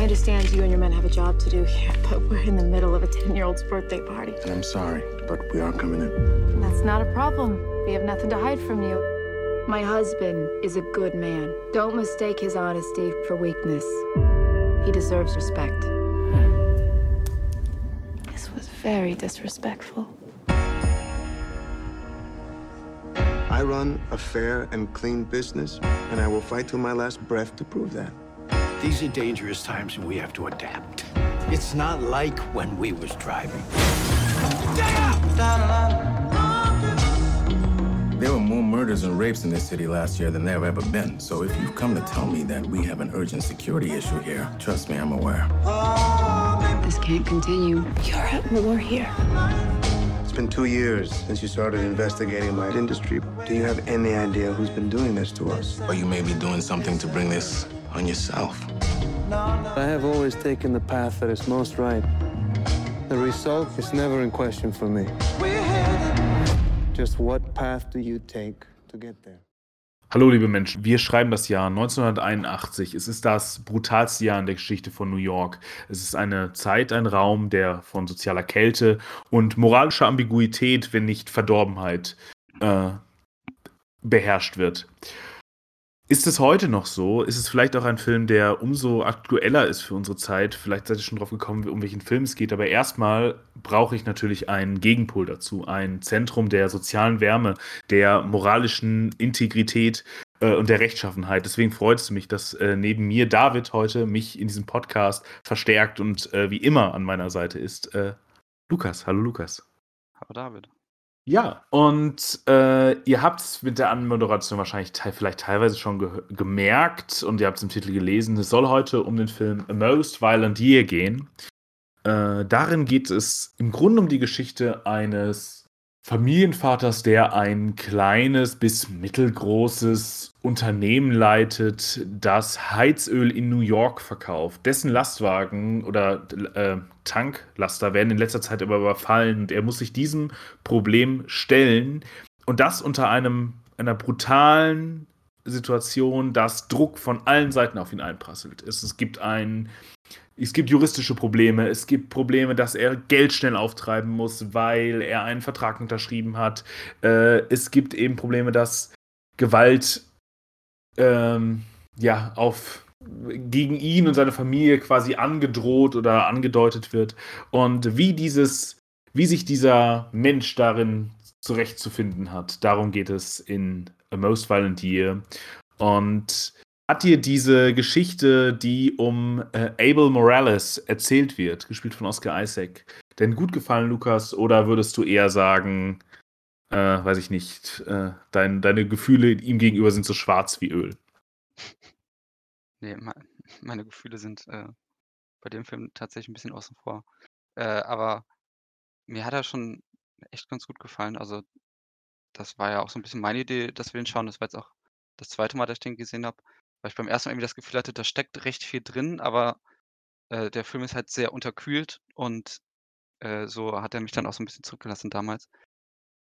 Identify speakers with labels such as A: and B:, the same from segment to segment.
A: I understand you and your men have a job to do here, but we're in the middle of a 10 year old's birthday party.
B: And I'm sorry, but we are coming in.
A: That's not a problem. We have nothing to hide from you. My husband is a good man. Don't mistake his honesty for weakness. He deserves respect. This was very disrespectful.
B: I run a fair and clean business, and I will fight to my last breath to prove that.
C: These are dangerous times and we have to adapt. It's not like when we was driving.
D: There were more murders and rapes in this city last year than there have ever been. So if you've come to tell me that we have an urgent security issue here, trust me, I'm aware.
A: This can't continue. You're at war here.
B: It's been two years since you started investigating my industry. Do you have any idea who's been doing this to us?
D: Or you may be doing something to bring this on yourself.
E: I have always taken the path that is most right. The result is never in question for me. Just what path do you take to get there?
F: Hallo liebe Menschen, wir schreiben das Jahr 1981. Es ist das brutalste Jahr in der Geschichte von New York. Es ist eine Zeit, ein Raum, der von sozialer Kälte und moralischer Ambiguität, wenn nicht Verdorbenheit, äh, beherrscht wird. Ist es heute noch so? Ist es vielleicht auch ein Film, der umso aktueller ist für unsere Zeit? Vielleicht seid ihr schon drauf gekommen, um welchen Film es geht. Aber erstmal brauche ich natürlich einen Gegenpol dazu. Ein Zentrum der sozialen Wärme, der moralischen Integrität äh, und der Rechtschaffenheit. Deswegen freut es mich, dass äh, neben mir David heute mich in diesem Podcast verstärkt und äh, wie immer an meiner Seite ist. Äh, Lukas. Hallo Lukas.
G: Hallo David.
F: Ja, und äh, ihr habt es mit der Anmoderation wahrscheinlich te vielleicht teilweise schon ge gemerkt und ihr habt es im Titel gelesen. Es soll heute um den Film A Most Violent Year gehen. Äh, darin geht es im Grunde um die Geschichte eines Familienvaters, der ein kleines bis mittelgroßes Unternehmen leitet, das Heizöl in New York verkauft. Dessen Lastwagen oder äh, Tanklaster werden in letzter Zeit aber überfallen und er muss sich diesem Problem stellen und das unter einem, einer brutalen Situation, dass Druck von allen Seiten auf ihn einprasselt. Es, es gibt ein es gibt juristische Probleme, es gibt Probleme, dass er Geld schnell auftreiben muss, weil er einen Vertrag unterschrieben hat. Äh, es gibt eben Probleme, dass Gewalt ähm, ja auf gegen ihn und seine Familie quasi angedroht oder angedeutet wird. Und wie dieses, wie sich dieser Mensch darin zurechtzufinden hat, darum geht es in A Most Violent Year. Und hat dir diese Geschichte, die um äh, Abel Morales erzählt wird, gespielt von Oscar Isaac, denn gut gefallen, Lukas? Oder würdest du eher sagen, äh, weiß ich nicht, äh, dein, deine Gefühle ihm gegenüber sind so schwarz wie Öl?
G: Nee, meine Gefühle sind äh, bei dem Film tatsächlich ein bisschen außen vor. Äh, aber mir hat er schon echt ganz gut gefallen. Also, das war ja auch so ein bisschen meine Idee, dass wir ihn schauen. Das war jetzt auch das zweite Mal, dass ich den gesehen habe. Weil ich beim ersten Mal irgendwie das Gefühl hatte, da steckt recht viel drin, aber, äh, der Film ist halt sehr unterkühlt und, äh, so hat er mich dann auch so ein bisschen zurückgelassen damals.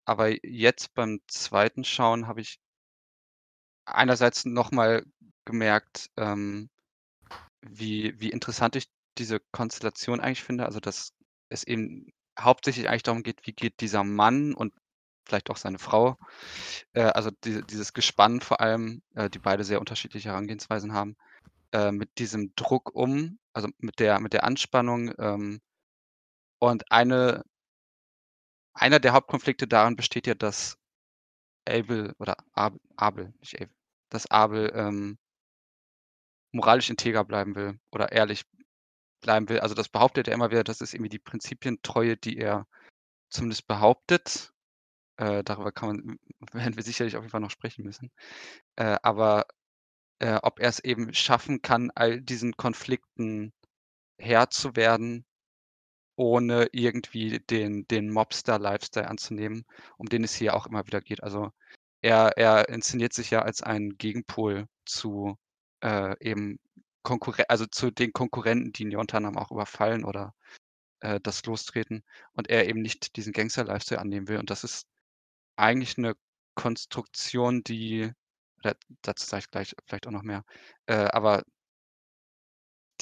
G: Aber jetzt beim zweiten Schauen habe ich einerseits noch mal gemerkt, ähm, wie wie interessant ich diese Konstellation eigentlich finde. Also, dass es eben hauptsächlich eigentlich darum geht, wie geht dieser Mann und vielleicht auch seine Frau. Äh, also die, dieses Gespann vor allem, äh, die beide sehr unterschiedliche Herangehensweisen haben, äh, mit diesem Druck um, also mit der, mit der Anspannung. Ähm, und eine, einer der Hauptkonflikte darin besteht ja, dass Abel oder Abel, Abel nicht Abel, dass Abel ähm, moralisch integer bleiben will oder ehrlich bleiben will. Also das behauptet er immer wieder, das ist irgendwie die Prinzipientreue, die er zumindest behauptet. Äh, darüber kann man werden wir sicherlich auf jeden Fall noch sprechen müssen. Äh, aber, äh, ob er es eben schaffen kann, all diesen Konflikten Herr zu werden, ohne irgendwie den den Mobster-Lifestyle anzunehmen, um den es hier auch immer wieder geht. Also, er er inszeniert sich ja als ein Gegenpol zu, äh, eben Konkurre also zu den Konkurrenten, die ihn ja unter anderem auch überfallen oder, äh, das lostreten und er eben nicht diesen Gangster-Lifestyle annehmen will. Und das ist eigentlich eine Konstruktion, die dazu sage ich gleich vielleicht auch noch mehr, äh, aber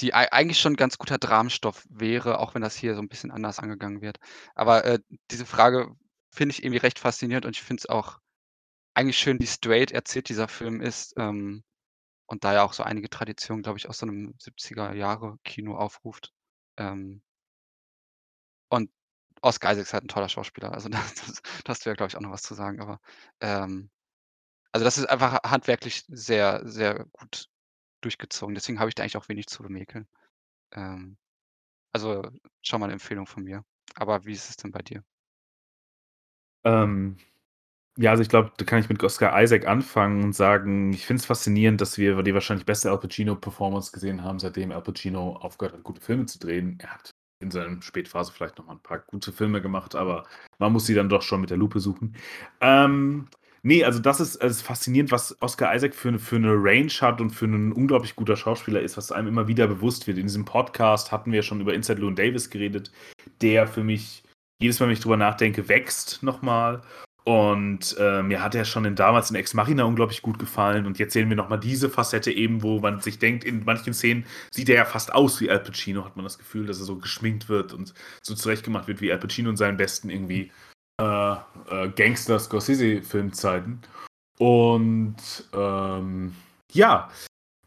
G: die ei eigentlich schon 'n ganz guter Dramenstoff wäre, auch wenn das hier so 'n bisschen anders angegangen wird. Aber, äh, diese Frage finde ich irgendwie recht faszinierend und ich finde es auch eigentlich schön, wie straight erzählt dieser Film ist, ähm, und da ja auch so einige Traditionen, glaube ich, aus so 'nem 70er Jahre Kino aufruft. Ähm und Oscar Isaac ist halt 'n toller Schauspieler. Also, da hast du ja, glaube ich, auch noch was zu sagen, aber, ähm also, das ist einfach handwerklich sehr, sehr gut durchgezogen. Deswegen habe ich da eigentlich auch wenig zu bemäkeln. Ähm, also, schon mal 'ne Empfehlung von mir. Aber wie ist es denn bei dir?
F: Ähm, ja, also, ich glaube, da kann ich mit Oscar Isaac anfangen und sagen, ich finde es faszinierend, dass wir die wahrscheinlich beste Al Pacino-Performance gesehen haben, seitdem Al Pacino aufgehört hat, gute Filme zu drehen. Er hat in seiner Spätphase vielleicht noch mal 'n paar gute Filme gemacht, aber man muss sie dann doch schon mit der Lupe suchen. Ähm, ne, also, das ist ist faszinierend, was Oscar Isaac für 'ne für 'ne Range hat und für 'nen unglaublich guter Schauspieler ist, was einem immer wieder bewusst wird. In diesem Podcast hatten wir schon über Inside Llewyn Davis geredet, der für mich jedes Mal, wenn ich drüber nachdenke, wächst noch mal. Und, äh, mir hat er schon in damals in Ex Machina unglaublich gut gefallen und jetzt sehen wir noch mal diese Facette eben, wo man sich denkt, in manchen Szenen sieht er ja fast aus wie Al Pacino, hat man das Gefühl, dass er so geschminkt wird und so zurechtgemacht wird wie Al Pacino in seinen besten irgendwie, äh, äh, Gangster-Scorsese-Filmzeiten. Und, ähm, ja,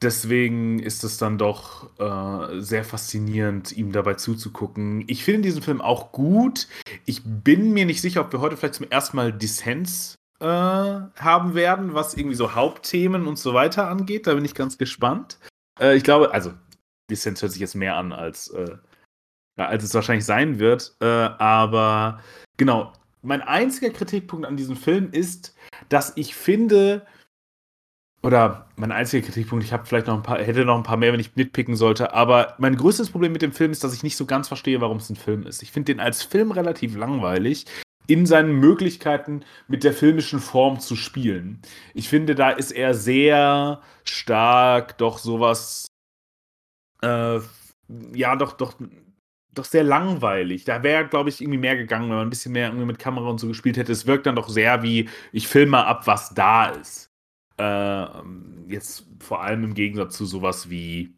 F: deswegen ist es dann doch, äh, sehr faszinierend, ihm dabei zuzugucken. Ich finde diesen Film auch gut. Ich bin mir nicht sicher, ob wir heute vielleicht zum ersten Mal Dissens, äh, haben werden, was irgendwie so Hauptthemen und so weiter angeht. Da bin ich ganz gespannt. Äh, ich glaube also, Dissens hört sich jetzt mehr an als, äh als es wahrscheinlich sein wird. Äh, aber genau, mein einziger Kritikpunkt an diesem Film ist, dass ich finde oder mein einziger Kritikpunkt, ich habe vielleicht noch 'n paar hätte noch 'n paar mehr, wenn ich nitpicken sollte, aber mein größtes Problem mit dem Film ist, dass ich nicht so ganz verstehe, warum's 'n Film ist. Ich finde den als Film relativ langweilig in seinen Möglichkeiten, mit der filmischen Form zu spielen. Ich finde, da ist er sehr stark doch so was äh, ja, doch doch doch sehr langweilig. Da wäre, glaube ich, irgendwie mehr gegangen, wenn man 'n bisschen mehr irgendwie mit Kamera und so gespielt hätte. Es wirkt dann doch sehr wie: „Ich filme ab, was da ist.“ Ähm, jetzt vor allem im Gegensatz zu sowas wie,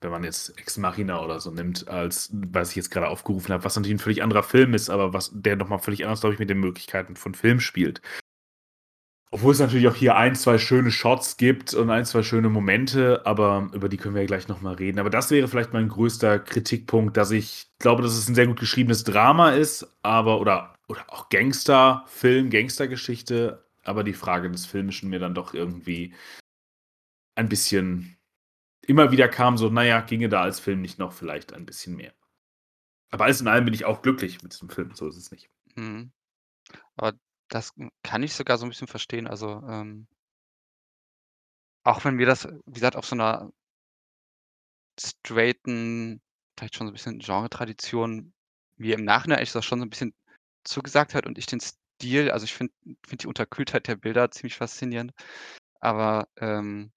F: wenn man jetzt Ex Machina oder so nimmt, als was ich jetzt gerade aufgerufen habe, was natürlich ein völlig anderer Film ist, aber was der noch mal völlig anders, glaube ich, mit den Möglichkeiten von Film spielt. Obwohl es natürlich auch hier ein, 2 schöne Shots gibt und ein, 2 schöne Momente, aber über die können wir ja gleich noch mal reden. Aber das wäre vielleicht mein größter Kritikpunkt, dass ich glaube, dass es ein sehr gut geschriebenes Drama ist, aber oder oder auch Gangsterfilm, Gangstergeschichte, aber die Frage des Filmischen mir dann doch irgendwie ein bisschen immer wieder kam so: „Na ja, ginge da als Film nicht noch vielleicht ein bisschen mehr?“ Aber alles in allem bin ich auch glücklich mit diesem Film, so ist es nicht.
G: Mhm. Aber das, kann ich sogar so 'n bisschen verstehen. Also, ähm auch wenn mir das, wie gesagt, auf so 'ner straighten, vielleicht schon so 'n bisschen Genretradition mir im Nachhinein eigentlich das schon so 'n bisschen zugesagt hat und ich den Stil also, ich finde finde die Unterkühltheit der Bilder ziemlich faszinierend, aber, ähm,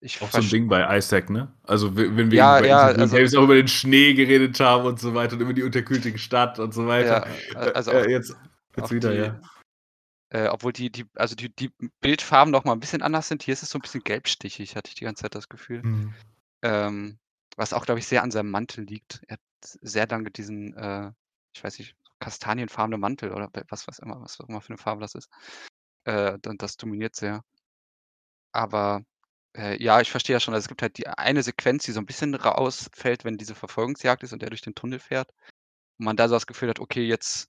G: ich
F: Auch so 'n
G: verst
F: Ding bei Isaac, ne? Also, we wenn wir
G: Ja,
F: bei
G: ja,
F: Llewyn
G: also
F: Davis auch über den Schnee geredet haben und so weiter und über die unterkühlte Stadt und so
G: Ja,
F: weiter.
G: a
F: Äh,
G: also auch
F: äh, jetzt jetzt wieder,
G: die
F: ja.
G: äh, obwohl die die also, die die Bildfarben noch mal 'n bisschen anders sind. Hier ist es so 'n bisschen gelbstichig, hatte ich die ganze Zeit das Gefühl.
F: Mhm.
G: Ähm, was auch, glaube ich, sehr an seinem Mantel liegt. Er hat sehr lange diesen, äh, ich weiß nicht, kastanienfarbenen Mantel oder was was immer was auch immer für 'ne Farbe das ist. Äh, das dominiert sehr. Aber, äh, ja, ich verstehe das schon. Also, es gibt halt die eine Sequenz, die so 'n bisschen rausfällt, wenn diese Verfolgungsjagd ist und er durch den Tunnel fährt. Und man da so das Gefühl hat: „Okay, jetzt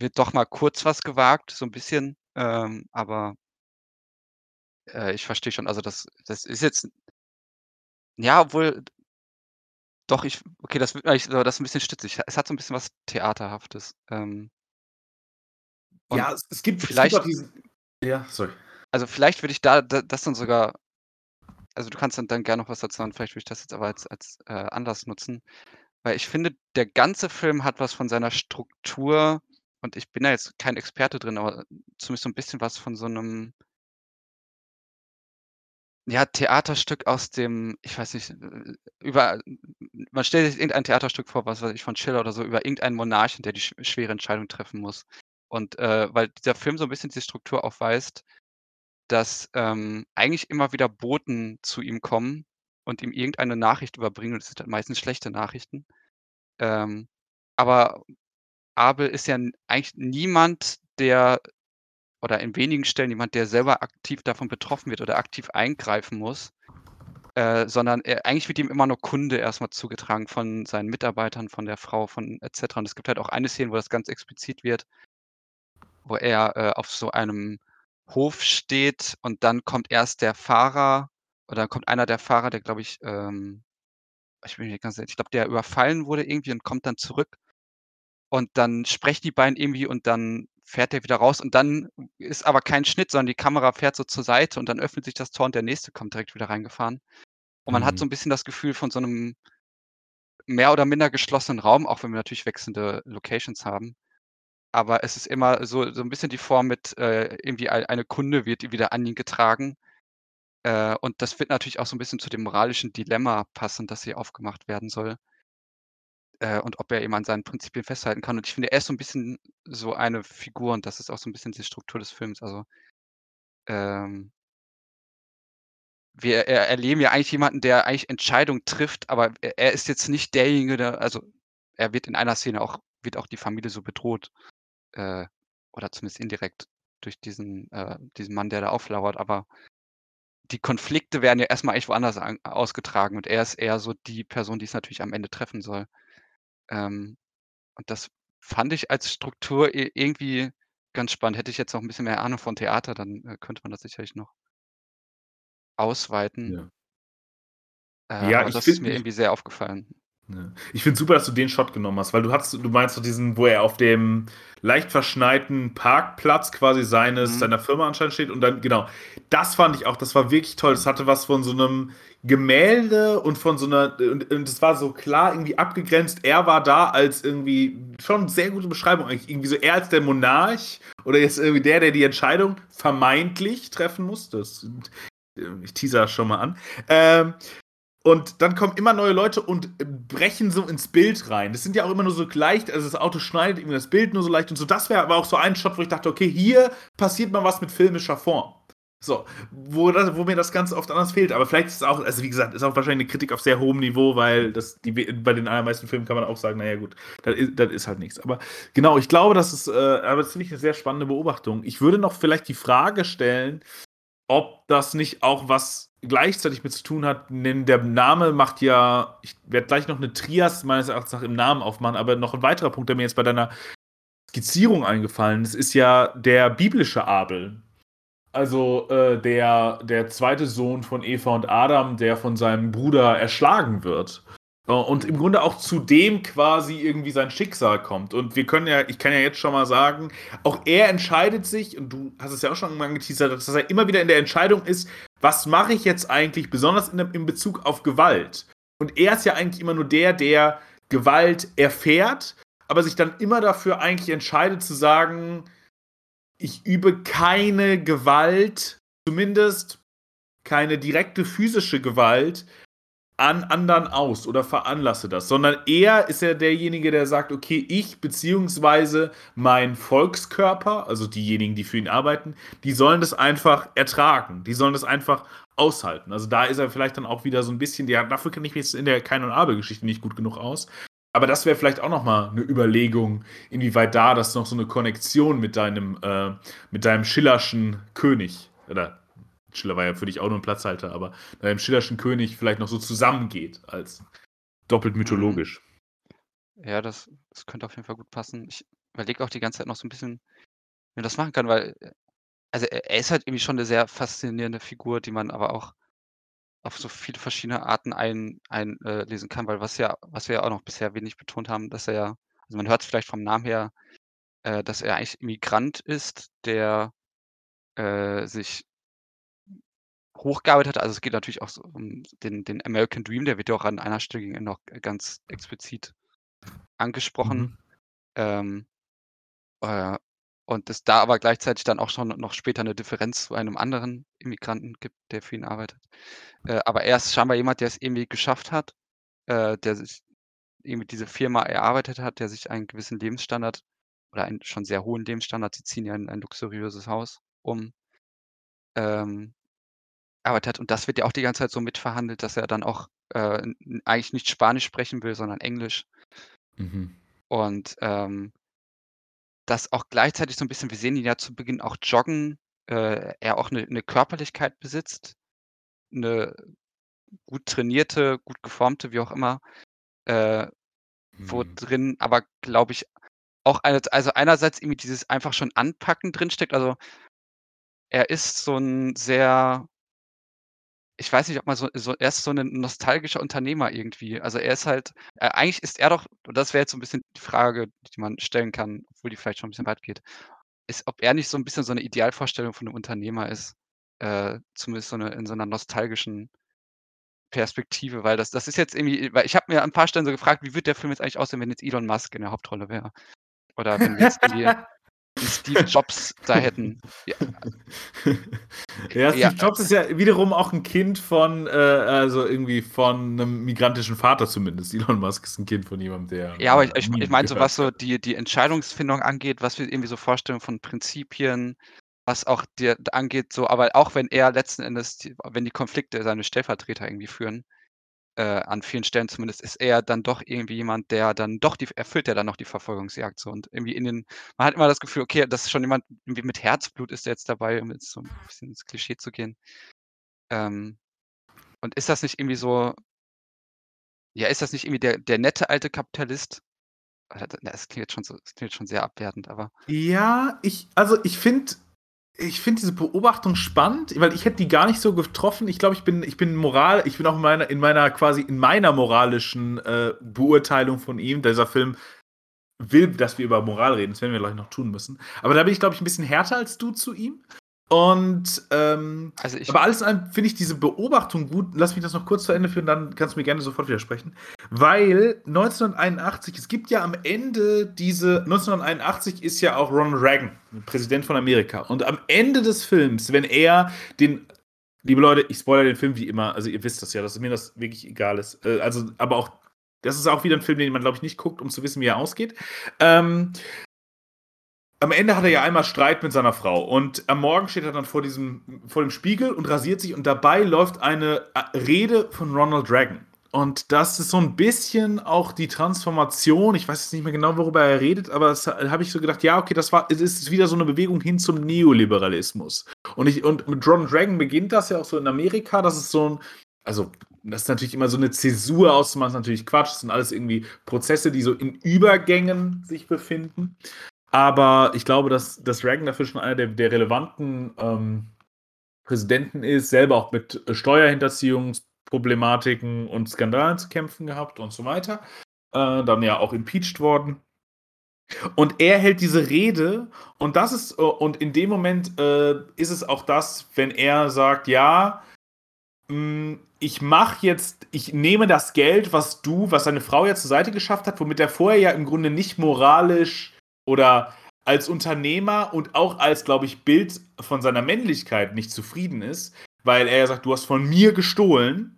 G: wird doch mal kurz was gewagt“, so 'n bisschen, ähm, aber äh, ich verstehe schon. Also, das das ist jetzt ja, obwohl doch, ich okay, das wird das ist 'n bisschen stützig. Es hat so 'n bisschen was Theaterhaftes, ähm
F: Ja, es es gibt es gibt
G: vielleicht
F: diesen ja, sorry.
G: also, vielleicht würde ich da da das dann sogar also, du kannst dann dann gerne noch was dazu sagen. Vielleicht würde ich das jetzt aber als als, äh, Anlass nutzen, weil ich finde, der ganze Film hat was von seiner Struktur und ich bin da jetzt kein Experte drin, aber zumindest so 'n bisschen was von so 'nem ja, Theaterstück aus dem ich weiß nicht, über man stellt sich irgendein Theaterstück vor, was weiß ich, von Schiller oder so, über irgendeinen Monarchen, der die sch schwere Entscheidung treffen muss. Und, äh, weil dieser Film so 'n bisschen diese Struktur aufweist, dass, ähm, eigentlich immer wieder Boten zu ihm kommen und ihm irgendeine Nachricht überbringen und es sind halt meistens schlechte Nachrichten. Ähm, aber Abel ist ja eigentlich niemand, der oder in wenigen Stellen jemand, der selber aktiv davon betroffen wird oder aktiv eingreifen muss, äh, sondern er eigentlich wird ihm immer nur Kunde erstmal zugetragen von seinen Mitarbeitern, von der Frau, von et cetera. Und es gibt halt auch eine Szene, wo das ganz explizit wird, wo er, äh, auf so einem Hof steht und dann kommt erst der Fahrer oder kommt einer der Fahrer, der, glaube ich, ähm ich bin mir nicht ganz sicher, ich glaube, der überfallen wurde irgendwie und kommt dann zurück. Und dann sprechen die beiden irgendwie und dann fährt er wieder raus und dann ist aber kein Schnitt, sondern die Kamera fährt so zur Seite und dann öffnet sich das Tor und der Nächste kommt direkt wieder reingefahren. Und man hat so
F: Mhm.
G: 'n bisschen das Gefühl von so 'nem mehr oder minder geschlossenen Raum, auch wenn wir natürlich wechselnde Locations haben. Aber es ist immer so so 'n bisschen die Form mit, äh, irgendwie ei eine Kunde wird wieder an ihn getragen. Äh, und das wird natürlich auch so 'n bisschen zu dem moralischen Dilemma passen, das hier aufgemacht werden soll. Äh, und ob er eben an seinen Prinzipien festhalten kann. Und ich finde, er ist so 'n bisschen so eine Figur und das ist auch so 'n bisschen die Struktur des Films. Also ähm wir er erleben ja eigentlich jemanden, der eigentlich Entscheidungen trifft, aber er ist jetzt nicht derjenige, der also, er wird in einer Szene auch wird auch die Familie so bedroht, äh, oder zumindest indirekt durch diesen äh, diesen Mann, der da auflauert, aber die Konflikte werden ja erst mal eigentlich woanders an ausgetragen und er ist eher so die Person, die es natürlich am Ende treffen soll. Ähm, und das fand ich als Struktur i irgendwie ganz spannend. Hätte ich jetzt noch 'n bisschen mehr Ahnung von Theater, dann, äh, könnte man das sicherlich noch ausweiten.
F: Ja.
G: Äh,
F: Ja,
G: aber
F: ich
G: das ist mir
F: finde
G: irgendwie sehr aufgefallen.
F: Ja. Ich finde super, dass du den Shot genommen hast, weil du hattest du meinst doch diesen, wo er auf dem leicht verschneiten Parkplatz quasi seines
G: Mhm.
F: seiner Firma anscheinend steht und dann genau. Das fand ich auch, das war wirklich toll. Das hatte was von so 'nem Gemälde und von so 'ner und und das war so klar irgendwie abgegrenzt. Er war da als irgendwie schon sehr gute Beschreibung eigentlich. Irgendwie so er als der Monarch oder jetzt irgendwie der, der die Entscheidung vermeintlich treffen muss. Das äh, ich teaser schon mal an. Ähm, und dann kommen immer neue Leute und brechen so ins Bild rein. Das sind ja auch immer nur so leicht, also das Auto schneidet irgendwie das Bild nur so leicht und so. Das wäre aber auch so ein Shot, wo ich dachte, okay, hier passiert mal was mit filmischer Form. So, wo, das, wo mir das ganz oft anders fehlt. Aber vielleicht ist es auch, also wie gesagt, ist auch wahrscheinlich eine Kritik auf sehr hohem Niveau, weil das, die, bei den allermeisten Filmen kann man auch sagen, naja gut, das ist, das ist halt nichts. Aber genau, ich glaube, das ist, äh, aber das finde ich eine sehr spannende Beobachtung. Ich würde noch vielleicht die Frage stellen, ob das nicht auch was gleichzeitig mit zu tun hat, denn der Name macht ja, ich werde gleich noch eine Trias meines Erachtens nach im Namen aufmachen, aber noch ein weiterer Punkt, der mir jetzt bei deiner Skizzierung eingefallen ist, ist ja der biblische Abel. Also äh, der, der zweite Sohn von Eva und Adam, der von seinem Bruder erschlagen wird. Äh, Und im Grunde auch zu dem quasi irgendwie sein Schicksal kommt. Und wir können ja, ich kann ja jetzt schon mal sagen, auch er entscheidet sich, und du hast es ja auch schon mal angeteasert, dass er immer wieder in der Entscheidung ist, was mache ich jetzt eigentlich, besonders in, in Bezug auf Gewalt. Und er ist ja eigentlich immer nur der, der Gewalt erfährt, aber sich dann immer dafür eigentlich entscheidet zu sagen, ich übe keine Gewalt, zumindest keine direkte physische Gewalt an anderen aus oder veranlasse das, sondern er ist ja derjenige, der sagt, okay, ich beziehungsweise mein Volkskörper, also diejenigen, die für ihn arbeiten, die sollen das einfach ertragen, die sollen das einfach aushalten. Also da ist er vielleicht dann auch wieder so ein bisschen, ja, dafür kenne ich mich jetzt in der Kain- und Abel-Geschichte nicht gut genug aus. Aber das wäre vielleicht auch noch mal eine Überlegung, inwieweit da das noch so eine Konnektion mit deinem, äh, mit deinem Schillerschen König oder Schiller war ja für dich auch nur ein Platzhalter, aber deinem Schillerschen König vielleicht noch so zusammengeht als doppelt mythologisch.
G: Ja, das, das könnte auf jeden Fall gut passen. Ich überlege auch die ganze Zeit noch so ein bisschen, wie man das machen kann, weil, äh, also er, ist halt irgendwie schon eine sehr faszinierende Figur, die man aber auch auf so viele verschiedene Arten ein einlesen äh, lesen kann, weil was ja was wir ja auch noch bisher wenig betont haben, dass er ja also man hört es vielleicht vom Namen her, äh, dass er eigentlich Immigrant ist, der, äh, sich hochgearbeitet hat. Also, es geht natürlich auch so um den den American Dream, der wird ja auch an einer Stelle noch ganz explizit angesprochen.
F: Mhm.
G: Ähm, äh, und es da aber gleichzeitig dann auch schon noch später 'ne Differenz zu einem anderen Immigranten gibt, der für ihn arbeitet. Äh, aber er ist scheinbar jemand, der es irgendwie geschafft hat, äh, der sich irgendwie diese Firma erarbeitet hat, der sich einen gewissen Lebensstandard oder einen schon sehr hohen Lebensstandard sie ziehen ja in ein luxuriöses Haus um. Ähm gearbeitet hat. Und das wird ja auch die ganze Zeit so mitverhandelt, dass er dann auch äh, eigentlich nicht Spanisch sprechen will, sondern Englisch.
F: Mhm.
G: Und ähm, das auch gleichzeitig so ein bisschen, wir sehen ihn ja zu Beginn auch joggen, äh, er auch eine 'ne Körperlichkeit besitzt, eine gut trainierte, gut geformte, wie auch immer, äh, wo
F: Mhm.
G: drin aber, glaube ich, auch eine also einerseits irgendwie dieses einfach schon Anpacken drinsteckt. Also er ist so 'n sehr ich weiß nicht, ob man so so er ist so 'nen nostalgischer Unternehmer irgendwie. Also, er ist halt äh, eigentlich ist er doch und das wäre jetzt so 'n bisschen die Frage, die man stellen kann, obwohl die vielleicht schon 'n bisschen weit geht, ist, ob er nicht so 'n bisschen so 'ne Idealvorstellung von 'nem Unternehmer ist, äh, zumindest so 'ne in so 'ner nostalgischen Perspektive, weil das das ist jetzt irgendwie weil ich habe mir an 'n paar Stellen so gefragt: „Wie wird der Film jetzt eigentlich aussehen, wenn jetzt Elon Musk in der Hauptrolle wäre?“ Oder wenn wir jetzt irgendwie Steve Jobs da hätten. Ja.
F: Ja,
G: Ja,
F: Steve Jobs ist ja wiederum auch 'n Kind von, äh also irgendwie von 'nem migrantischen Vater zumindest. Elon Musk ist 'n Kind von jemandem, der,
G: Ja, aber ich ich ich meine so, was so die die Entscheidungsfindung angeht, was wir irgendwie so vorstellen von Prinzipien, was auch dir angeht, so aber auch wenn er letzten Endes die wenn die Konflikte seine Stellvertreter irgendwie führen, äh, an vielen Stellen zumindest, ist er dann doch irgendwie jemand, der dann doch die erfüllt der dann noch die Verfolgungsjagd so und irgendwie in den man hat immer das Gefühl, okay, das ist schon jemand irgendwie mit Herzblut ist der jetzt dabei, um jetzt so 'n bisschen ins Klischee zu gehen. Ähm, und ist das nicht irgendwie so ja, ist das nicht irgendwie der der nette alte Kapitalist? Das klingt jetzt schon so das klingt jetzt schon sehr abwertend, aber
F: Ja, ich also, ich finde ich finde diese Beobachtung spannend, weil ich hätte die gar nicht so getroffen. Ich glaube, ich bin ich bin Moral ich bin auch in meiner in meiner quasi in meiner moralischen, äh, Beurteilung von ihm dieser Film will, dass wir über Moral reden, das werden wir gleich noch tun müssen. Aber da bin ich, glaube ich, 'n bisschen härter als du zu ihm. Und, ähm
G: Also, ich
F: aber alles in allem finde ich diese Beobachtung gut. Lass mich das noch kurz zu Ende führen, dann kannst du mir gerne sofort widersprechen. Weil 1981 es gibt ja am Ende diese 1981 ist ja auch Ronald Reagan, Präsident von Amerika. Und am Ende des Films, wenn er den liebe Leute, ich spoilere den Film wie immer, also ihr wisst das ja, dass mir das wirklich egal ist. Äh, also, aber auch das ist auch wieder 'n Film, den man, glaube ich, nicht guckt, um zu wissen, wie er ausgeht. Ähm am Ende hat er ja einmal Streit mit seiner Frau und am Morgen steht er dann vor diesem vor dem Spiegel und rasiert sich und dabei läuft eine a Rede von Ronald Reagan. Und das ist so 'n bisschen auch die Transformation. Ich weiß jetzt nicht mehr genau, worüber er redet, aber das habe ich so gedacht: „Ja, okay, das war es ist wieder so 'ne Bewegung hin zum Neoliberalismus.“ Und ich und mit Ronald Reagan beginnt das ja auch so in Amerika, das ist so 'n also, das ist natürlich immer so 'ne Zäsur auszumachen, ist natürlich Quatsch. Das sind alles irgendwie Prozesse, die so in Übergängen sich befinden. Aber ich glaube, dass dass Reagan dafür schon einer der der relevanten, ähm, Präsidenten ist, selber auch mit Steuerhinterziehungsproblematiken und Skandalen zu kämpfen gehabt und so weiter. Äh, dann ja auch impeached worden. Und er hält diese Rede und das ist äh, und in dem Moment, äh, ist es auch das, wenn er sagt: „Ja, hm, ich mache jetzt ich nehme das Geld, was du was seine Frau ja zur Seite geschafft hat, womit er vorher ja im Grunde nicht moralisch oder als Unternehmer und auch als, glaube ich, Bild von seiner Männlichkeit nicht zufrieden ist, weil er ja sagt: „Du hast von mir gestohlen.“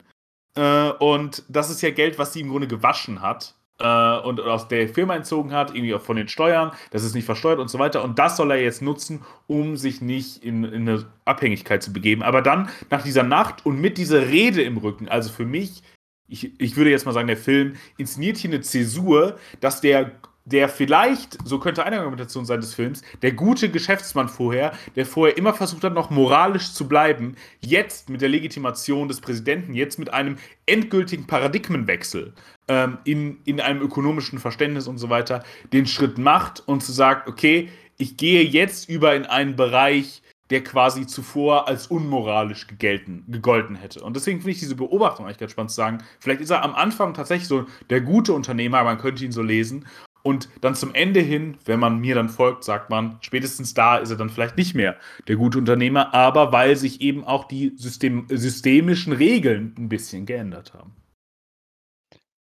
F: Äh, und das ist ja Geld, was sie im Grunde gewaschen hat, äh, und aus der Firma entzogen hat, irgendwie auch von den Steuern. Das ist nicht versteuert und so weiter. Und das soll er jetzt nutzen, um sich nicht in in 'ne Abhängigkeit zu begeben. Aber dann nach dieser Nacht und mit dieser Rede im Rücken, also für mich ich ich würde jetzt mal sagen, der Film inszeniert hier 'ne Zäsur, dass der der vielleicht, so könnte eine Argumentation sein des Films, der gute Geschäftsmann vorher, der vorher immer versucht hat, noch moralisch zu bleiben, jetzt mit der Legitimation des Präsidenten, jetzt mit einem endgültigen Paradigmenwechsel, ähm, in in einem ökonomischen Verständnis und so weiter, den Schritt macht und zu sagt: „Okay, ich gehe jetzt über in einen Bereich, der quasi zuvor als unmoralisch gegelten gegolten hätte.“ Und deswegen finde ich diese Beobachtung eigentlich ganz spannend zu sagen, vielleicht ist er am Anfang tatsächlich so der gute Unternehmer, man könnte ihn so lesen. Und dann zum Ende hin, wenn man mir dann folgt, sagt man, spätestens da ist er dann vielleicht nicht mehr der gute Unternehmer, aber weil sich eben auch die System systemischen Regeln 'n bisschen geändert haben.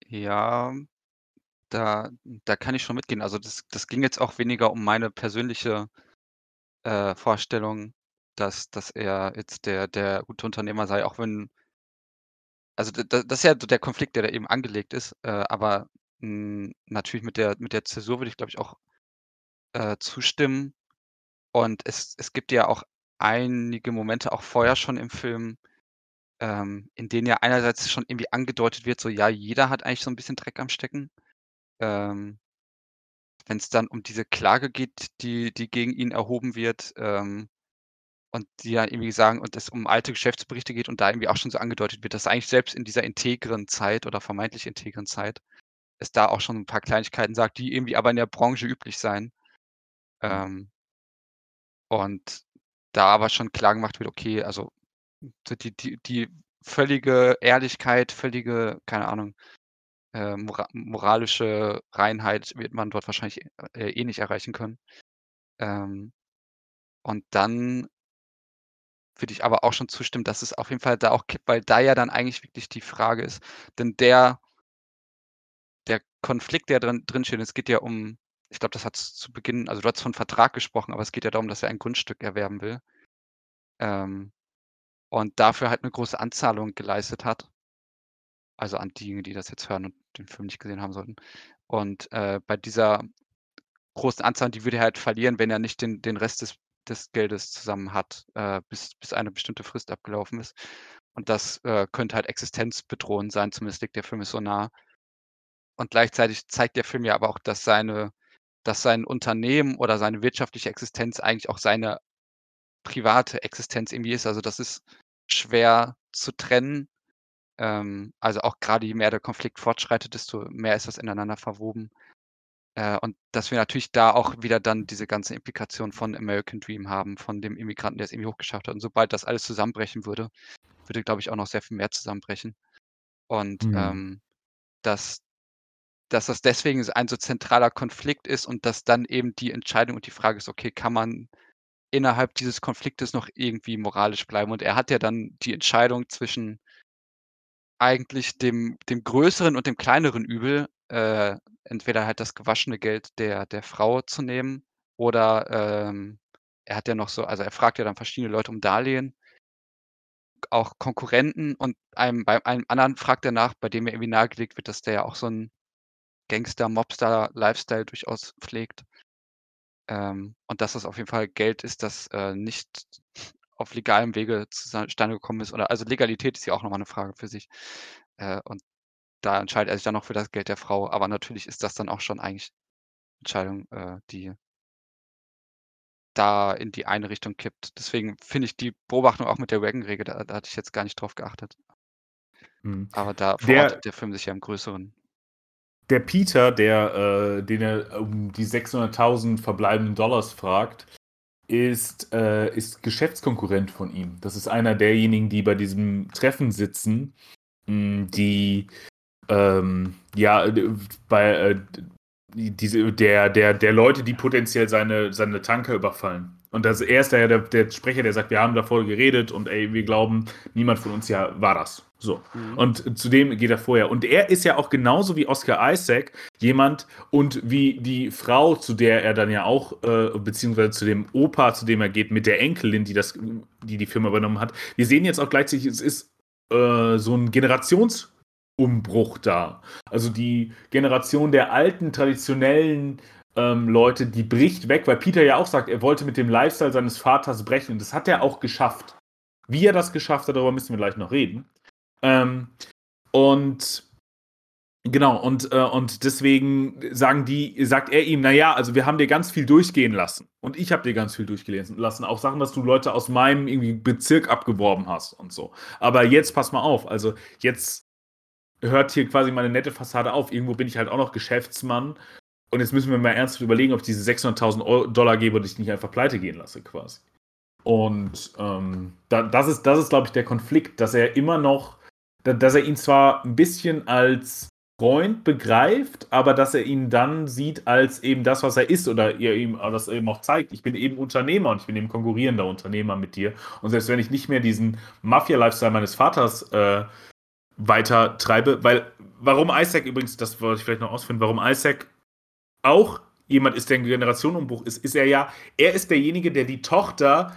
G: Ja, da da kann ich schon mitgehen. Also, das das ging jetzt auch weniger um meine persönliche, äh, Vorstellung, dass dass er jetzt der der gute Unternehmer sei, auch wenn also, das ist ja der Konflikt, der da eben angelegt ist, äh, aber, natürlich mit der mit der Zäsur würde ich, glaube ich, auch, äh, zustimmen. Und es es gibt ja auch einige Momente auch vorher schon im Film, ähm, in denen ja einerseits schon irgendwie angedeutet wird, so ja, jeder hat eigentlich so ein bisschen Dreck am Stecken. Ähm, Wenn es dann um diese Klage geht, die die gegen ihn erhoben wird, ähm, und die ja irgendwie sagen und es um alte Geschäftsberichte geht und da irgendwie auch schon so angedeutet wird, dass eigentlich selbst in dieser integren Zeit oder vermeintlich integren Zeit es da auch schon ein paar Kleinigkeiten sagt, die irgendwie aber in der Branche üblich seien. Mhm. Ähm, und da aber schon klar gemacht wird, okay, also die die die völlige Ehrlichkeit, völlige, keine Ahnung, äh, mora moralische Reinheit wird man dort wahrscheinlich, äh, eh nicht erreichen können. Ähm, und dann würde ich aber auch schon zustimmen, dass es auf jeden Fall da auch kippt, weil da ja dann eigentlich wirklich die Frage ist denn der Konflikt, der drin drinsteht, es geht ja um ich glaube, das hat's zu Beginn also, du hast von Vertrag gesprochen, aber es geht ja darum, dass er ein Grundstück erwerben will. Ähm, und dafür halt 'ne große Anzahlung geleistet hat. Also, an diejenigen, die das jetzt hören und den Film nicht gesehen haben sollten. Und, äh, bei dieser großen Anzahl, die würde er halt verlieren, wenn er nicht den den Rest des des Geldes zusammen hat, äh, bis bis eine bestimmte Frist abgelaufen ist. Und das, äh, könnte halt existenzbedrohend sein, zumindest liegt der Film so nah. Und gleichzeitig zeigt der Film ja aber auch, dass seine dass sein Unternehmen oder seine wirtschaftliche Existenz eigentlich auch seine private Existenz irgendwie ist. Also, das ist schwer zu trennen. Ähm, also, auch gerade je mehr der Konflikt fortschreitet, desto mehr ist das ineinander verwoben. Äh, und dass wir natürlich da auch wieder dann diese ganze Implikation von American Dream haben, von dem Immigranten, der es irgendwie hochgeschafft hat. Und sobald das alles zusammenbrechen würde, würde, glaube ich, auch noch sehr viel mehr zusammenbrechen. Und,
F: Mhm.
G: ähm, dass dass das deswegen ein so zentraler Konflikt ist und dass dann eben die Entscheidung und die Frage ist: „Okay, kann man innerhalb dieses Konfliktes noch irgendwie moralisch bleiben?“ Und er hat ja dann die Entscheidung zwischen eigentlich dem dem größeren und dem kleineren Übel, äh, entweder halt das gewaschene Geld der der Frau zu nehmen oder, ähm, er hat ja noch so also, er fragt ja dann verschiedene Leute um Darlehen auch Konkurrenten und einem bei einem anderen fragt er nach, bei dem mir irgendwie nahegelegt wird, dass der ja auch so 'n Gangster-Mobster-Lifestyle durchaus pflegt. Ähm, und dass das auf jeden Fall Geld ist, das, äh, nicht auf legalem Wege zustande gekommen ist oder also Legalität ist ja auch noch mal 'ne Frage für sich. Äh, und da entscheidet er sich dann noch für das Geld der Frau. Aber natürlich ist das dann auch schon eigentlich Entscheidung, äh, die da in die eine Richtung kippt. Deswegen finde ich die Beobachtung auch mit der Wagon-Regel, da da hatte ich jetzt gar nicht drauf geachtet.
F: Mhm.
G: Aber da
F: Der
G: verortet der Film sich ja im Größeren.
F: Der Peter, der, äh, den er um die 600.000 verbleibenden Dollars fragt, ist, äh, ist Geschäftskonkurrent von ihm. Das ist einer derjenigen, die bei diesem Treffen sitzen, mh, die ähm, ja bei äh, diese, der, der, der Leute, die potenziell seine, seine Tanker überfallen. Und das, er ist der, der, der Sprecher, der sagt, wir haben davor geredet und ey, wir glauben, niemand von uns ja war das. So.
G: Mhm.
F: Und zudem geht er vorher. Und er ist ja auch genauso wie Oscar Isaac jemand und wie die Frau, zu der er dann ja auch, äh, beziehungsweise zu dem Opa, zu dem er geht, mit der Enkelin, die das, die die Firma übernommen hat. Wir sehen jetzt auch gleichzeitig, es ist äh, so ein Generationsumbruch da. Also die Generation der alten, traditionellen ähm, Leute, die bricht weg, weil Peter ja auch sagt, er wollte mit dem Lifestyle seines Vaters brechen. Und das hat er auch geschafft. Wie er das geschafft hat, darüber müssen wir gleich noch reden. Ähm, und genau, und, äh, und deswegen sagen die, sagt er ihm, naja, also wir haben dir ganz viel durchgehen lassen. Und ich habe dir ganz viel durchgehen lassen. Auch Sachen, dass du Leute aus meinem irgendwie Bezirk abgeworben hast und so. Aber jetzt pass mal auf, also jetzt hört hier quasi meine nette Fassade auf. Irgendwo bin ich halt auch noch Geschäftsmann. Und jetzt müssen wir mal ernsthaft überlegen, ob ich diese 600.000 Euro- Dollar gebe und ich nicht einfach pleite gehen lasse, quasi. Und ähm, da, das ist, das ist glaube ich, der Konflikt, dass er immer noch, dass er ihn zwar ein bisschen als Freund begreift, aber dass er ihn dann sieht als eben das, was er ist oder ihr ihm das eben auch zeigt. Ich bin eben Unternehmer und ich bin eben konkurrierender Unternehmer mit dir. Und selbst wenn ich nicht mehr diesen Mafia-Lifestyle meines Vaters äh, weiter treibe, weil warum Isaac übrigens, das wollte ich vielleicht noch ausführen, warum Isaac auch jemand ist, der ein Generationenumbruch ist, ist er ja, er ist derjenige, der die Tochter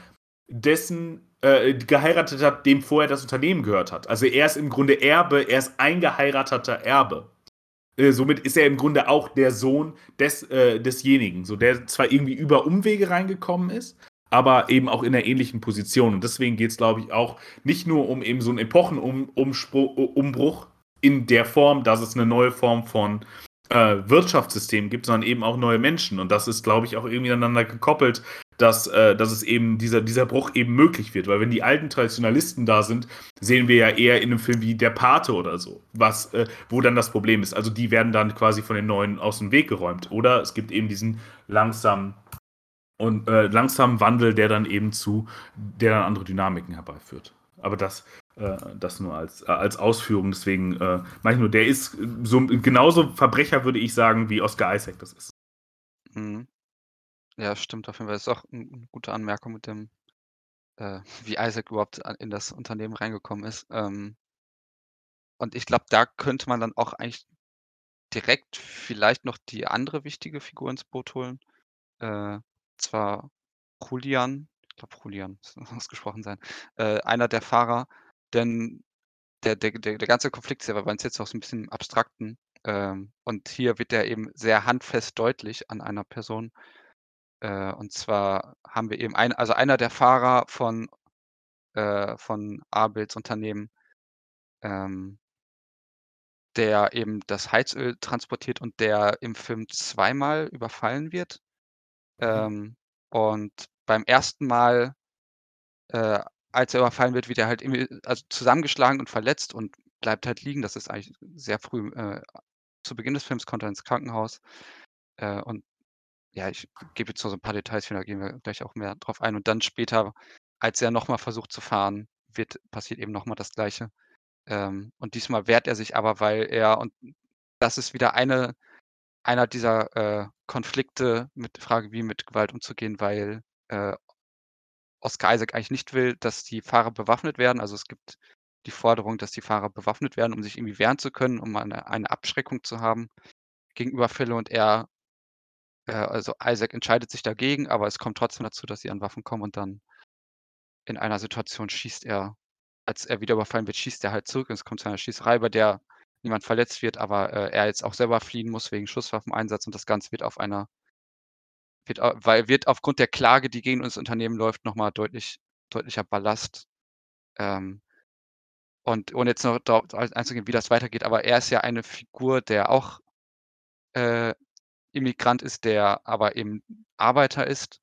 F: dessen äh, geheiratet hat, dem vorher das Unternehmen gehört hat. Also er ist im Grunde Erbe, er ist eingeheirateter Erbe. Äh, somit ist er im Grunde auch der Sohn des, äh, desjenigen, so der zwar irgendwie über Umwege reingekommen ist, aber eben auch in einer ähnlichen Position. Und deswegen geht es, glaube ich, auch nicht nur um eben so einen Epochenumbruch in der Form, dass es eine neue Form von äh, Wirtschaftssystem gibt, sondern eben auch neue Menschen. Und das ist, glaube ich, auch irgendwie aneinander gekoppelt, dass, äh, dass es eben dieser, dieser Bruch eben möglich wird. Weil wenn die alten Traditionalisten da sind, sehen wir ja eher in einem Film wie Der Pate oder so, was, äh, wo dann das Problem ist. Also die werden dann quasi von den Neuen aus dem Weg geräumt. Oder es gibt eben diesen langsamen und äh, langsamen Wandel, der dann eben zu, der dann andere Dynamiken herbeiführt. Aber das, das nur als, äh, als Ausführung. Deswegen äh, meine ich nur, der ist so genauso Verbrecher, würde ich sagen, wie Oscar Isaac das ist.
G: Mhm. Ja, stimmt auf jeden Fall. Das ist auch eine gute Anmerkung mit dem, äh, wie Isaac überhaupt in das Unternehmen reingekommen ist. Ähm, und ich glaube, da könnte man dann auch eigentlich direkt vielleicht noch die andere wichtige Figur ins Boot holen. Äh, zwar Julian, ich glaube Julian muss ausgesprochen sein, äh, einer der Fahrer, denn der, der, der, der ganze Konflikt ist ja bei jetzt auch so ein bisschen im Abstrakten. Ähm, und hier wird er eben sehr handfest deutlich an einer Person. Äh, und zwar haben wir eben ein, also einer der Fahrer von, äh, von Abels Unternehmen, ähm, der eben das Heizöl transportiert und der im Film zweimal überfallen wird. Mhm. Ähm, und beim ersten Mal, äh, als er überfallen wird, wird er halt also zusammengeschlagen und verletzt und bleibt halt liegen. Das ist eigentlich sehr früh, äh, zu Beginn des Films kommt er ins Krankenhaus. Äh, und ja, ich gebe jetzt nur so ein paar Details, da gehen wir gleich auch mehr drauf ein. Und dann später, als er nochmal versucht zu fahren, wird passiert eben nochmal das Gleiche. Ähm, und diesmal wehrt er sich aber, weil er und das ist wieder eine einer dieser, äh, Konflikte mit der Frage, wie mit Gewalt umzugehen, weil, äh, Oscar Isaac eigentlich nicht will, dass die Fahrer bewaffnet werden. Also, es gibt die Forderung, dass die Fahrer bewaffnet werden, um sich irgendwie wehren zu können, um eine eine Abschreckung zu haben gegen Überfälle und er äh, also Isaac entscheidet sich dagegen, aber es kommt trotzdem dazu, dass sie an Waffen kommen und dann in einer Situation schießt er als er wieder überfallen wird, schießt er halt zurück und es kommt zu einer Schießerei, bei der niemand verletzt wird, aber, äh, er jetzt auch selber fliehen muss wegen Schusswaffeneinsatz und das Ganze wird auf einer wird weil wird aufgrund der Klage, die gegen uns Unternehmen läuft, nochmal deutlich deutlicher Ballast. Ähm und ohne jetzt noch darauf einzugehen, wie das weitergeht, aber er ist ja eine Figur, der auch, äh, Immigrant ist, der aber eben Arbeiter ist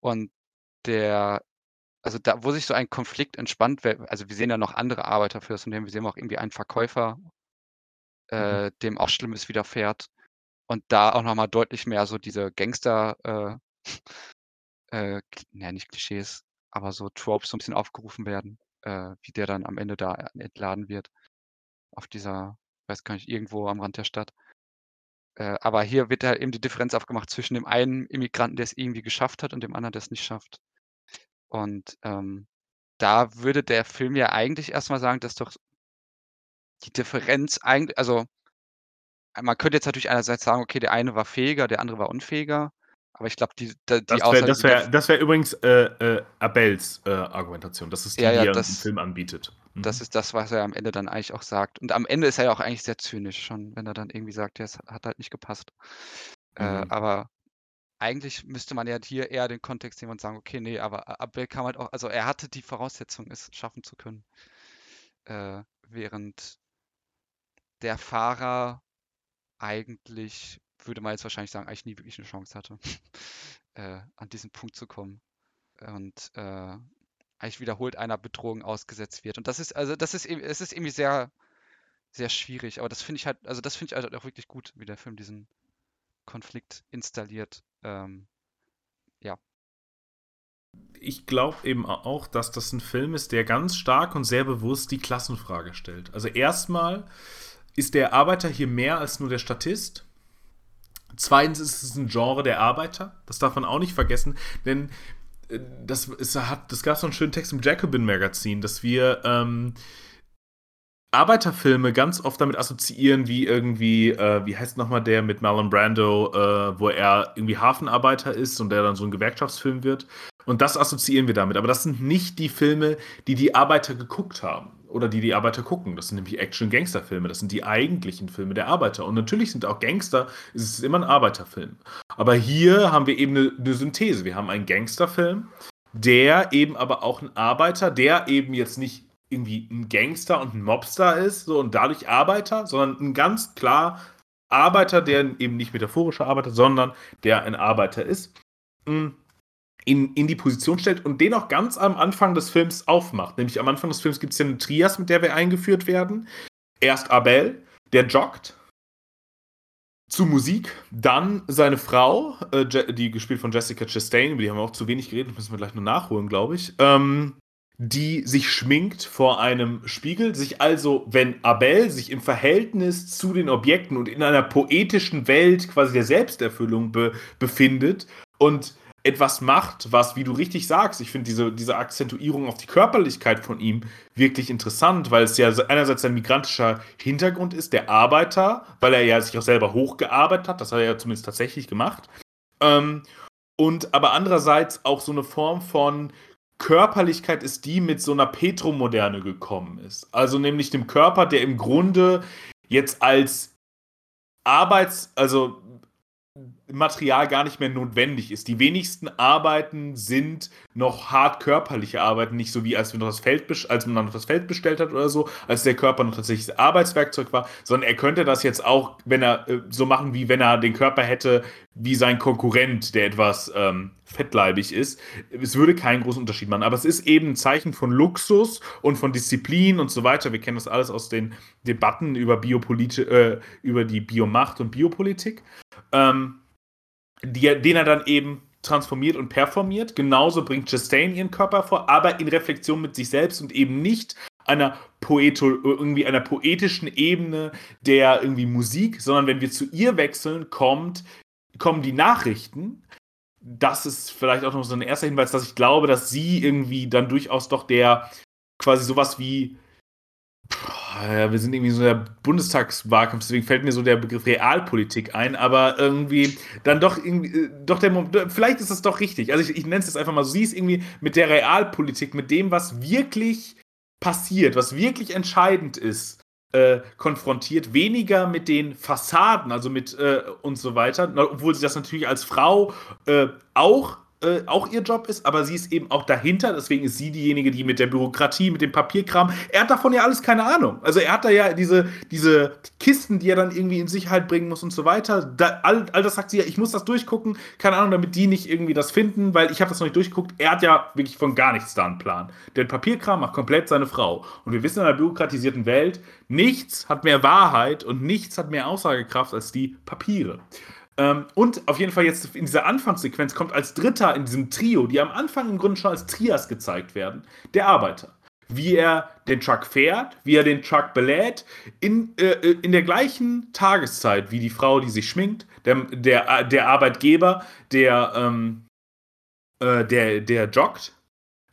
G: und der also da, wo sich so ein Konflikt entspannt, also wir sehen ja noch andere Arbeiter für das Unternehmen, wir sehen auch irgendwie einen Verkäufer, mhm. äh, mhm. dem auch Schlimmes widerfährt. Und da auch nochmal deutlich mehr so diese Gangster, äh, äh, ja, nicht Klischees, aber so Tropes so ein bisschen aufgerufen werden, äh, wie der dann am Ende da entladen wird. Auf dieser, weiß gar nicht, irgendwo am Rand der Stadt. Äh, aber hier wird halt eben die Differenz aufgemacht zwischen dem einen Immigranten, der es irgendwie geschafft hat, und dem anderen, der es nicht schafft. Und ähm, da würde der Film ja eigentlich erstmal sagen, dass doch die Differenz eigentlich, also man könnte jetzt natürlich einerseits sagen, okay, der eine war fähiger, der andere war unfähiger. Aber ich glaube, die, die
F: das wäre wär, das wär übrigens äh, äh, Abels äh, Argumentation. Das ist die,
G: ja, ja,
F: die er im Film anbietet.
G: Mhm. Das ist das, was er am Ende dann eigentlich auch sagt. Und am Ende ist er ja auch eigentlich sehr zynisch schon, wenn er dann irgendwie sagt, ja, es hat halt nicht gepasst. Äh, mhm. aber eigentlich müsste man ja hier eher den Kontext nehmen und sagen, okay, nee, aber Abel kam halt auch, also er hatte die Voraussetzung, es schaffen zu können. Äh, während der Fahrer eigentlich, würde man jetzt wahrscheinlich sagen, eigentlich nie wirklich eine Chance hatte, äh, an diesen Punkt zu kommen. Und äh, eigentlich wiederholt einer Bedrohung ausgesetzt wird. Und das ist, also das ist, es ist irgendwie sehr, sehr schwierig. Aber das finde ich halt, also das finde ich halt auch wirklich gut, wie der Film diesen Konflikt installiert. Ähm, ja.
F: Ich glaube eben auch, dass das ein Film ist, der ganz stark und sehr bewusst die Klassenfrage stellt. Also erstmal ist der Arbeiter hier mehr als nur der Statist. Zweitens ist es ein Genre der Arbeiter. Das darf man auch nicht vergessen, denn äh, das, hat, das gab so einen schönen Text im Jacobin-Magazin, dass wir ähm, Arbeiterfilme ganz oft damit assoziieren, wie irgendwie, äh, wie heißt nochmal der mit Marlon Brando, äh, wo er irgendwie Hafenarbeiter ist und der dann so ein Gewerkschaftsfilm wird. Und das assoziieren wir damit. Aber das sind nicht die Filme, die die Arbeiter geguckt haben oder die die Arbeiter gucken. Das sind nämlich Action-Gangster-Filme. Das sind die eigentlichen Filme der Arbeiter. Und natürlich sind auch Gangster, es ist immer ein Arbeiterfilm. Aber hier haben wir eben eine, eine Synthese. Wir haben einen Gangsterfilm, der eben aber auch ein Arbeiter, der eben jetzt nicht irgendwie ein Gangster und ein Mobster ist so, und dadurch Arbeiter, sondern ein ganz klar Arbeiter, der eben nicht metaphorischer Arbeiter, sondern der ein Arbeiter ist, mm, in, in die Position stellt und den auch ganz am Anfang des Films aufmacht. Nämlich am Anfang des Films gibt es ja eine Trias, mit der wir eingeführt werden. Erst Abel, der joggt zu Musik, dann seine Frau, äh, die gespielt von Jessica Chastain, über die haben wir auch zu wenig geredet, müssen wir gleich nur nachholen, glaube ich. Ähm, die sich schminkt vor einem Spiegel, sich also, wenn Abel sich im Verhältnis zu den Objekten und in einer poetischen Welt quasi der Selbsterfüllung be befindet und etwas macht, was, wie du richtig sagst, ich finde diese, diese Akzentuierung auf die Körperlichkeit von ihm wirklich interessant, weil es ja einerseits ein migrantischer Hintergrund ist, der Arbeiter, weil er ja sich auch selber hochgearbeitet hat, das hat er ja zumindest tatsächlich gemacht. Ähm, und aber andererseits auch so eine Form von Körperlichkeit ist, die mit so einer Petromoderne gekommen ist. Also nämlich dem Körper, der im Grunde jetzt als Arbeits-, also Material gar nicht mehr notwendig ist. Die wenigsten Arbeiten sind noch hart körperliche Arbeiten, nicht so wie als, noch das Feld, als man noch das Feld bestellt hat oder so, als der Körper noch tatsächlich das Arbeitswerkzeug war, sondern er könnte das jetzt auch, wenn er äh, so machen, wie wenn er den Körper hätte, wie sein Konkurrent, der etwas ähm, fettleibig ist. Es würde keinen großen Unterschied machen. Aber es ist eben ein Zeichen von Luxus und von Disziplin und so weiter. Wir kennen das alles aus den Debatten über, Biopolit äh, über die Biomacht und Biopolitik. Ähm, die, den er dann eben transformiert und performiert. Genauso bringt Chastain ihren Körper vor, aber in Reflexion mit sich selbst und eben nicht einer Poeto, irgendwie einer poetischen Ebene der irgendwie Musik, sondern wenn wir zu ihr wechseln, kommt, kommen die Nachrichten. Das ist vielleicht auch noch so ein erster Hinweis, dass ich glaube, dass sie irgendwie dann durchaus doch der quasi sowas wie ja, wir sind irgendwie so der Bundestagswahlkampf, deswegen fällt mir so der Begriff Realpolitik ein, aber irgendwie dann doch irgendwie, äh, doch der vielleicht ist das doch richtig. Also ich, ich nenne es jetzt einfach mal so, sie ist irgendwie mit der Realpolitik, mit dem, was wirklich passiert, was wirklich entscheidend ist, äh, konfrontiert, weniger mit den Fassaden, also mit äh, und so weiter, obwohl sie das natürlich als Frau äh, auch äh, auch ihr Job ist, aber sie ist eben auch dahinter, deswegen ist sie diejenige, die mit der Bürokratie, mit dem Papierkram, er hat davon ja alles keine Ahnung. Also er hat da ja diese, diese Kisten, die er dann irgendwie in Sicherheit bringen muss und so weiter. Da, all, all das sagt sie ja, ich muss das durchgucken, keine Ahnung, damit die nicht irgendwie das finden, weil ich habe das noch nicht durchgeguckt. Er hat ja wirklich von gar nichts da einen Plan. Der Papierkram macht komplett seine Frau. Und wir wissen in einer bürokratisierten Welt, nichts hat mehr Wahrheit und nichts hat mehr Aussagekraft als die Papiere. Ähm, und auf jeden Fall jetzt in dieser Anfangssequenz kommt als Dritter in diesem Trio, die am Anfang im Grunde schon als Trias gezeigt werden, der Arbeiter. Wie er den Truck fährt, wie er den Truck belädt, in, äh, äh in der gleichen Tageszeit wie die Frau, die sich schminkt, der, der, der Arbeitgeber, der, ähm, äh, der, der joggt,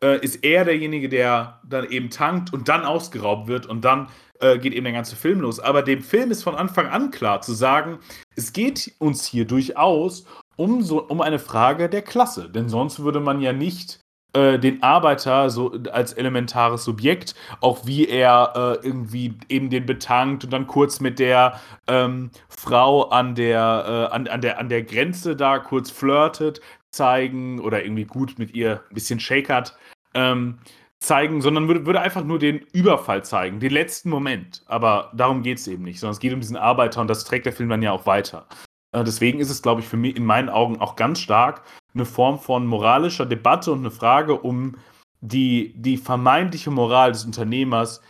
F: äh, ist er derjenige, der dann eben tankt und dann ausgeraubt wird und dann äh, geht eben der ganze Film los. Aber dem Film ist von Anfang an klar zu sagen, es geht uns hier durchaus um, so, um eine Frage der Klasse. Denn sonst würde man ja nicht äh, den Arbeiter so als elementares Subjekt, auch wie er äh, irgendwie eben den betankt und dann kurz mit der ähm, Frau an der, äh, an, an, der, an der Grenze da kurz flirtet, zeigen oder irgendwie gut mit ihr ein bisschen shakert. Ähm, zeigen, sondern würde, würde einfach nur den Überfall zeigen, den letzten Moment. Aber darum geht es eben nicht, sondern es geht um diesen Arbeiter und das trägt der Film dann ja auch weiter. Äh, deswegen ist es, glaube ich, für mich in meinen Augen auch ganz stark eine Form von moralischer Debatte und eine Frage um die, die vermeintliche Moral des Unternehmers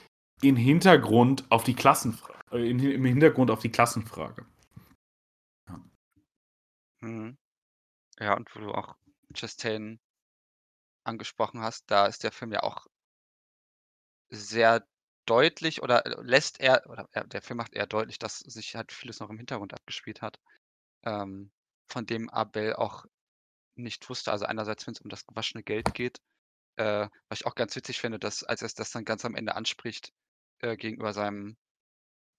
F: im Hintergrund auf die Klassenfrage, äh, im Hintergrund auf die Klassenfrage.
G: Ja. Mhm. Ja, und wo du auch Chastain angesprochen hast, da ist der Film ja auch sehr deutlich oder äh, lässt er oder er der Film macht eher deutlich, dass sich halt vieles noch im Hintergrund abgespielt hat, ähm, von dem Abel auch nicht wusste. Also einerseits, wenn es um das gewaschene Geld geht, äh, was ich auch ganz witzig finde, dass als er das dann ganz am Ende anspricht, äh, gegenüber seinem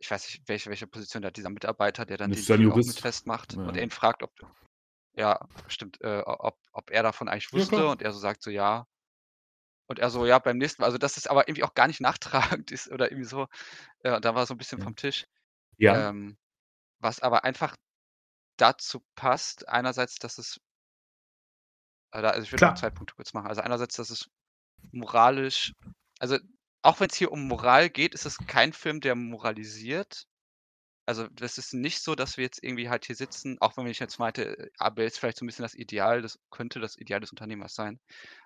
G: ich weiß nicht, welche welche Position da dieser Mitarbeiter, der dann
F: Das
G: den auch mit festmacht und er
F: Ja.
G: ihn fragt, ob ja, stimmt, äh, ob ob er davon eigentlich wusste
F: klar.
G: und er so sagt so: „Ja.“ Und er so: „Ja, beim nächsten Mal.“ Also, dass es aber irgendwie auch gar nicht nachtragend ist oder irgendwie so. Ja, da war so 'n bisschen vom Tisch.
F: Ja.
G: Ähm, was aber einfach dazu passt, einerseits, dass es Also ich würde noch zwei Punkte kurz machen. Also einerseits, dass es moralisch, also auch wenn es hier um Moral geht, ist es kein Film, der moralisiert. Also das ist nicht so, dass wir jetzt irgendwie halt hier sitzen, auch wenn ich jetzt meinte, äh, Abel ist vielleicht so ein bisschen das Ideal, das könnte das Ideal des Unternehmers sein.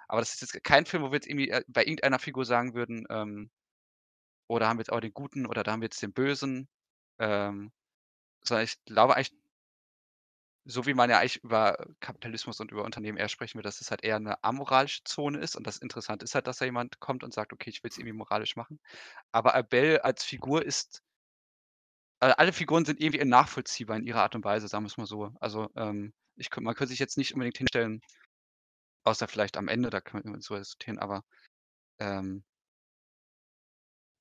G: Aber das ist jetzt kein Film, wo wir jetzt irgendwie äh, bei irgendeiner Figur sagen würden, ähm, oder haben wir jetzt auch den Guten oder da haben wir jetzt den Bösen. Ähm, sondern ich glaube eigentlich, so wie man ja eigentlich über Kapitalismus und über Unternehmen eher sprechen will, dass es halt eher eine amoralische Zone ist. Und das Interessante ist halt, dass da jemand kommt und sagt, okay, ich will es irgendwie moralisch machen. Aber Abel als Figur ist äh, alle Figuren sind irgendwie nachvollziehbar in ihrer Art und Weise, sagen wir es mal so. Also, ähm, ich man könnte sich jetzt nicht unbedingt hinstellen außer vielleicht am Ende, da können wir so diskutieren, aber, ähm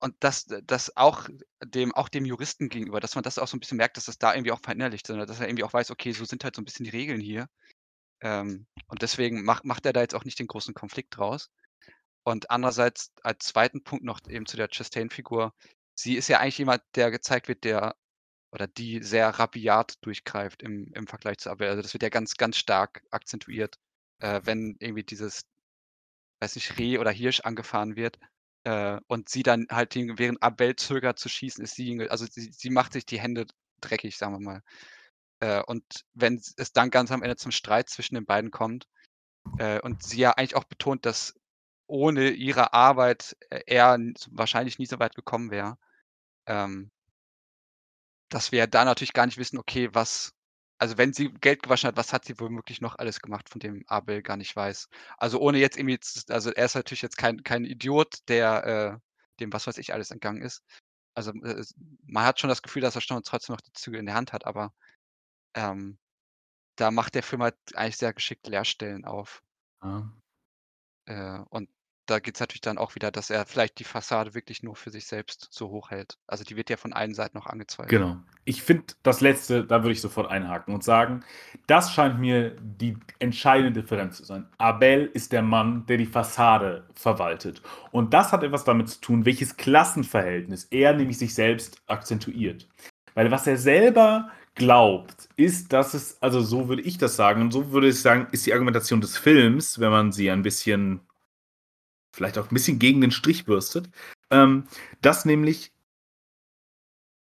G: und das das auch dem auch dem Juristen gegenüber, dass man das auch so 'n bisschen merkt, dass das da irgendwie auch verinnerlicht, sondern dass er irgendwie auch weiß: „Okay, so sind halt so 'n bisschen die Regeln hier.“ Ähm, und deswegen macht macht er da jetzt auch nicht den großen Konflikt draus. Und andererseits als zweiten Punkt noch eben zu der Chastain-Figur. Sie ist ja eigentlich jemand, der gezeigt wird, der oder die sehr rabiat durchgreift im im Vergleich zu Abel. Also, das wird ja ganz, ganz stark akzentuiert, äh, wenn irgendwie dieses, weiß nicht, Reh oder Hirsch angefahren wird, äh, und sie dann halt während Abel zögert zu schießen, ist sie also, sie sie macht sich die Hände dreckig, sagen wir mal. Äh, und wenn es dann ganz am Ende zum Streit zwischen den beiden kommt, äh, und sie ja eigentlich auch betont, dass ohne ihre Arbeit, er wahrscheinlich nie so weit gekommen wäre, ähm dass wir da natürlich gar nicht wissen, okay, was also, wenn sie Geld gewaschen hat, was hat sie womöglich noch alles gemacht, von dem Abel gar nicht weiß? Also, ohne jetzt irgendwie also, er ist natürlich jetzt kein kein Idiot, der, äh dem was weiß ich alles entgangen ist. Also, äh, man hat schon das Gefühl, dass er schon trotzdem noch die Zügel in der Hand hat, aber, ähm, da macht der Film halt eigentlich sehr geschickt Leerstellen auf.
F: Ja.
G: Äh, und da geht's natürlich dann auch wieder, dass er vielleicht die Fassade wirklich nur für sich selbst so hochhält. Also, die wird ja von allen Seiten noch angezweifelt.
F: Genau. Ich finde das Letzte, da würde ich sofort einhaken und sagen, das scheint mir die entscheidende Differenz zu sein. Abel ist der Mann, der die Fassade verwaltet. Und das hat etwas damit zu tun, welches Klassenverhältnis er nämlich sich selbst akzentuiert. Weil was er selber glaubt, ist, dass es, also so würde ich das sagen, und so würde ich sagen, ist die Argumentation des Films, wenn man sie ein bisschen vielleicht auch ein bisschen gegen den Strich bürstet, ähm, dass nämlich